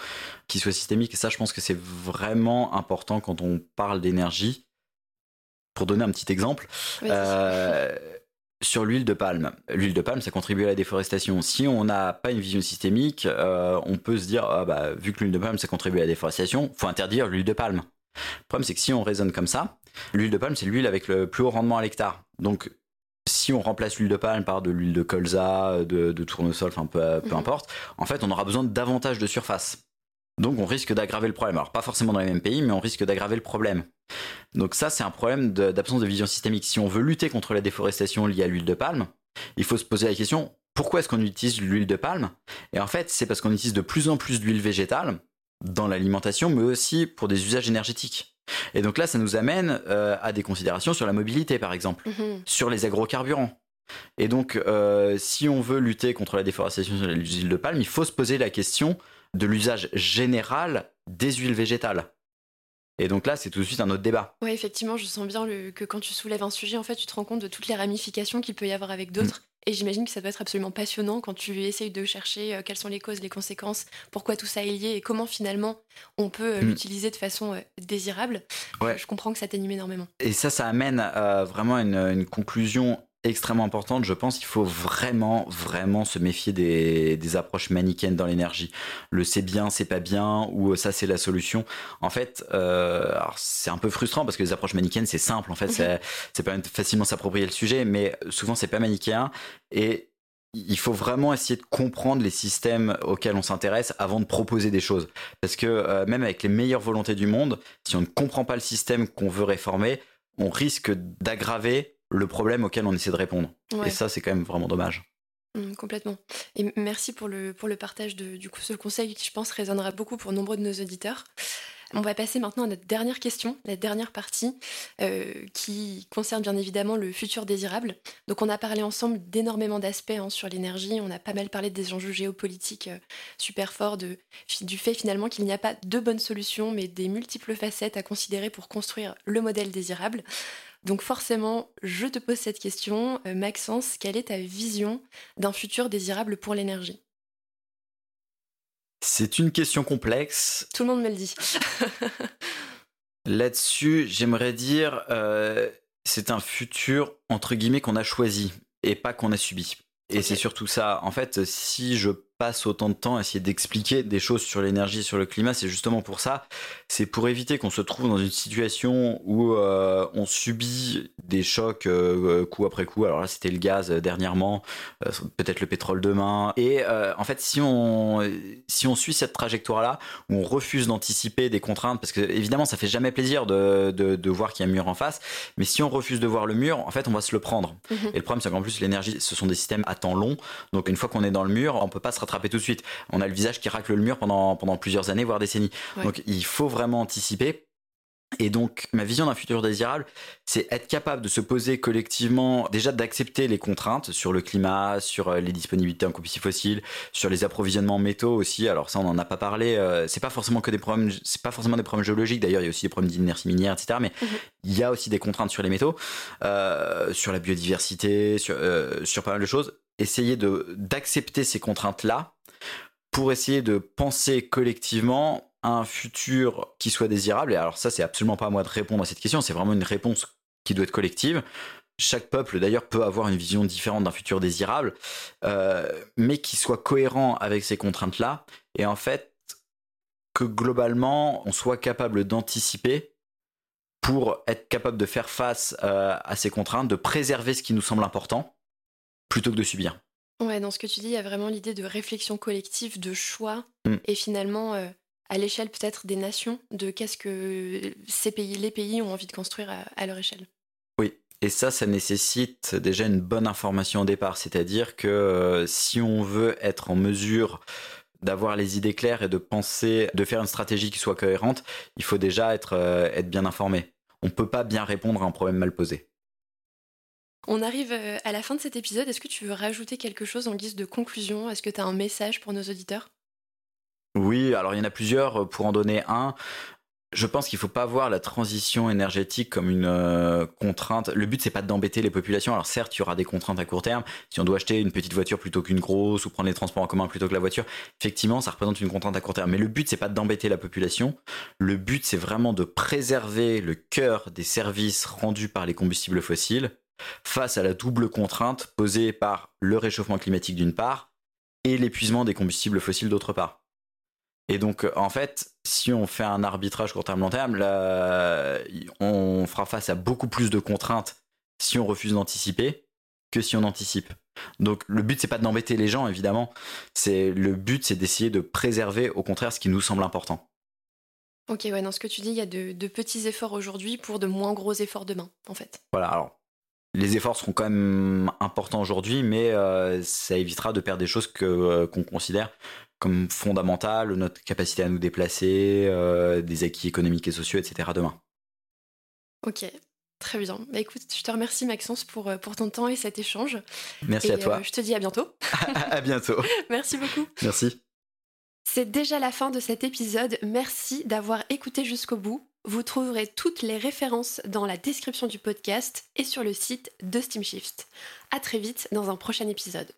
qui soit systémique. Et ça, je pense que c'est vraiment important quand on parle d'énergie. Pour donner un petit exemple, sur l'huile de palme. L'huile de palme, ça contribue à la déforestation. Si on n'a pas une vision systémique, euh, on peut se dire, ah bah, vu que l'huile de palme, ça contribue à la déforestation, faut interdire l'huile de palme. Le problème, c'est que si on raisonne comme ça, l'huile de palme, c'est l'huile avec le plus haut rendement à l'hectare. Donc, si on remplace l'huile de palme par de l'huile de colza, de, tournesol, enfin peu, peu mhm. importe, en fait, on aura besoin davantage de surface. Donc on risque d'aggraver le problème. Alors pas forcément dans les mêmes pays, mais on risque d'aggraver le problème. Donc ça, c'est un problème d'absence de, vision systémique. Si on veut lutter contre la déforestation liée à l'huile de palme, il faut se poser la question, pourquoi est-ce qu'on utilise l'huile de palme? Et en fait, c'est parce qu'on utilise de plus en plus d'huile végétale dans l'alimentation, mais aussi pour des usages énergétiques. Et donc là, ça nous amène euh, à des considérations sur la mobilité, par exemple, mhm. sur les agrocarburants. Et donc, euh, si on veut lutter contre la déforestation de l'huile de palme, il faut se poser la question de l'usage général des huiles végétales. Et donc là, c'est tout de suite un autre débat. Oui, effectivement, je sens bien que quand tu soulèves un sujet, en fait, tu te rends compte de toutes les ramifications qu'il peut y avoir avec d'autres. Et j'imagine que ça doit être absolument passionnant quand tu essayes de chercher euh, quelles sont les causes, les conséquences, pourquoi tout ça est lié et comment finalement on peut euh, mm. l'utiliser de façon euh, désirable. Ouais. Je comprends que ça t'anime énormément. Et ça, ça amène vraiment une, une conclusion extrêmement importante. Je pense qu'il faut vraiment, vraiment se méfier des, approches manichéennes dans l'énergie. Le c'est bien, c'est pas bien, ou ça c'est la solution. En fait, euh, c'est un peu frustrant parce que les approches manichéennes c'est simple. En fait, mhm. c'est pas facilement s'approprier le sujet, mais souvent c'est pas manichéen et il faut vraiment essayer de comprendre les systèmes auxquels on s'intéresse avant de proposer des choses. Parce que euh, même avec les meilleures volontés du monde, si on ne comprend pas le système qu'on veut réformer, on risque d'aggraver le problème auquel on essaie de répondre. Et ça, c'est quand même vraiment dommage. Mmh, complètement. Et merci pour le, pour le partage de du coup, ce conseil qui, je pense, résonnera beaucoup pour nombreux de nos auditeurs. On va passer maintenant à notre dernière question, la dernière partie, euh, qui concerne bien évidemment le futur désirable. Donc on a parlé ensemble d'énormément d'aspects hein, sur l'énergie, on a pas mal parlé des enjeux géopolitiques euh, super forts, de, du fait finalement qu'il n'y a pas de bonnes solutions, mais des multiples facettes à considérer pour construire le modèle désirable. Donc forcément, je te pose cette question. Euh, Maxence, quelle est ta vision d'un futur désirable pour l'énergie? C'est une question complexe. Tout le monde me le dit. Là-dessus, j'aimerais dire, euh, c'est un futur, entre guillemets, qu'on a choisi et pas qu'on a subi. Et c'est surtout ça. En fait, si je passe autant de temps à essayer d'expliquer des choses sur l'énergie sur le climat, c'est justement pour ça. C'est pour éviter qu'on se trouve dans une situation où euh, on subit des chocs euh, coup après coup. Alors là, c'était le gaz euh, dernièrement, peut-être le pétrole demain. Et en fait, si on si on suit cette trajectoire-là, où on refuse d'anticiper des contraintes, parce que évidemment, ça fait jamais plaisir de, de, de voir qu'il y a un mur en face, mais si on refuse de voir le mur, en fait, on va se le prendre. Mhm. Et le problème, c'est qu'en plus, l'énergie, ce sont des systèmes à temps long. Donc une fois qu'on est dans le mur, on peut pas se rattraper tout de suite. On a le visage qui racle le mur pendant, pendant plusieurs années, voire décennies. Donc il faut vraiment anticiper. Et donc, ma vision d'un futur désirable, c'est être capable de se poser collectivement, déjà d'accepter les contraintes sur le climat, sur euh, les disponibilités en combustibles fossiles, sur les approvisionnements métaux aussi. Alors ça, on n'en a pas parlé. Euh, c'est pas forcément que des problèmes, c'est pas forcément des problèmes géologiques. D'ailleurs, il y a aussi des problèmes d'inertie minière, etc. Mais mhm. il y a aussi des contraintes sur les métaux, euh, sur la biodiversité, sur, sur pas mal de choses essayer d'accepter ces contraintes-là pour essayer de penser collectivement un futur qui soit désirable. Et alors ça, c'est absolument pas à moi de répondre à cette question, c'est vraiment une réponse qui doit être collective. Chaque peuple, d'ailleurs, peut avoir une vision différente d'un futur désirable, euh, mais qui soit cohérent avec ces contraintes-là. Et en fait, que globalement, on soit capable d'anticiper pour être capable de faire face euh, à ces contraintes, de préserver ce qui nous semble important, plutôt que de subir. Ouais, dans ce que tu dis, il y a vraiment l'idée de réflexion collective, de choix, mm. et finalement, euh, à l'échelle peut-être des nations, de qu'est-ce que ces pays, les pays ont envie de construire à, leur échelle. Oui, et ça, ça nécessite déjà une bonne information au départ, c'est-à-dire que euh, si on veut être en mesure d'avoir les idées claires et de penser, de faire une stratégie qui soit cohérente, il faut déjà être, euh, être bien informé. On ne peut pas bien répondre à un problème mal posé. On arrive euh, à la fin de cet épisode. Est-ce que tu veux rajouter quelque chose en guise de conclusion? Est-ce que tu as un message pour nos auditeurs? Oui, alors il y en a plusieurs. Pour en donner un, je pense qu'il faut pas voir la transition énergétique comme une euh, contrainte. Le but c'est pas d'embêter les populations. Alors certes, il y aura des contraintes à court terme. Si on doit acheter une petite voiture plutôt qu'une grosse ou prendre les transports en commun plutôt que la voiture, effectivement, ça représente une contrainte à court terme. Mais le but c'est pas d'embêter la population. Le but c'est vraiment de préserver le cœur des services rendus par les combustibles fossiles face à la double contrainte posée par le réchauffement climatique d'une part et l'épuisement des combustibles fossiles d'autre part. Et donc, en fait, si on fait un arbitrage court terme long terme, là, on fera face à beaucoup plus de contraintes si on refuse d'anticiper que si on anticipe. Donc, le but c'est pas d'embêter les gens, évidemment. C'est le but, c'est d'essayer de préserver, au contraire, ce qui nous semble important. Ok, ouais, dans ce que tu dis, il y a de, de petits efforts aujourd'hui pour de moins gros efforts demain, en fait. Voilà. Alors, les efforts seront quand même importants aujourd'hui, mais euh, ça évitera de perdre des choses que euh, qu'on considère comme fondamentales, notre capacité à nous déplacer, euh, des acquis économiques et sociaux, etc. demain. Ok, très bien. Bah, écoute, je te remercie Maxence pour, pour ton temps et cet échange. Merci à toi. je te dis à bientôt. à bientôt. Merci beaucoup. Merci. C'est déjà la fin de cet épisode. Merci d'avoir écouté jusqu'au bout. Vous trouverez toutes les références dans la description du podcast et sur le site de Steamshift. À très vite dans un prochain épisode.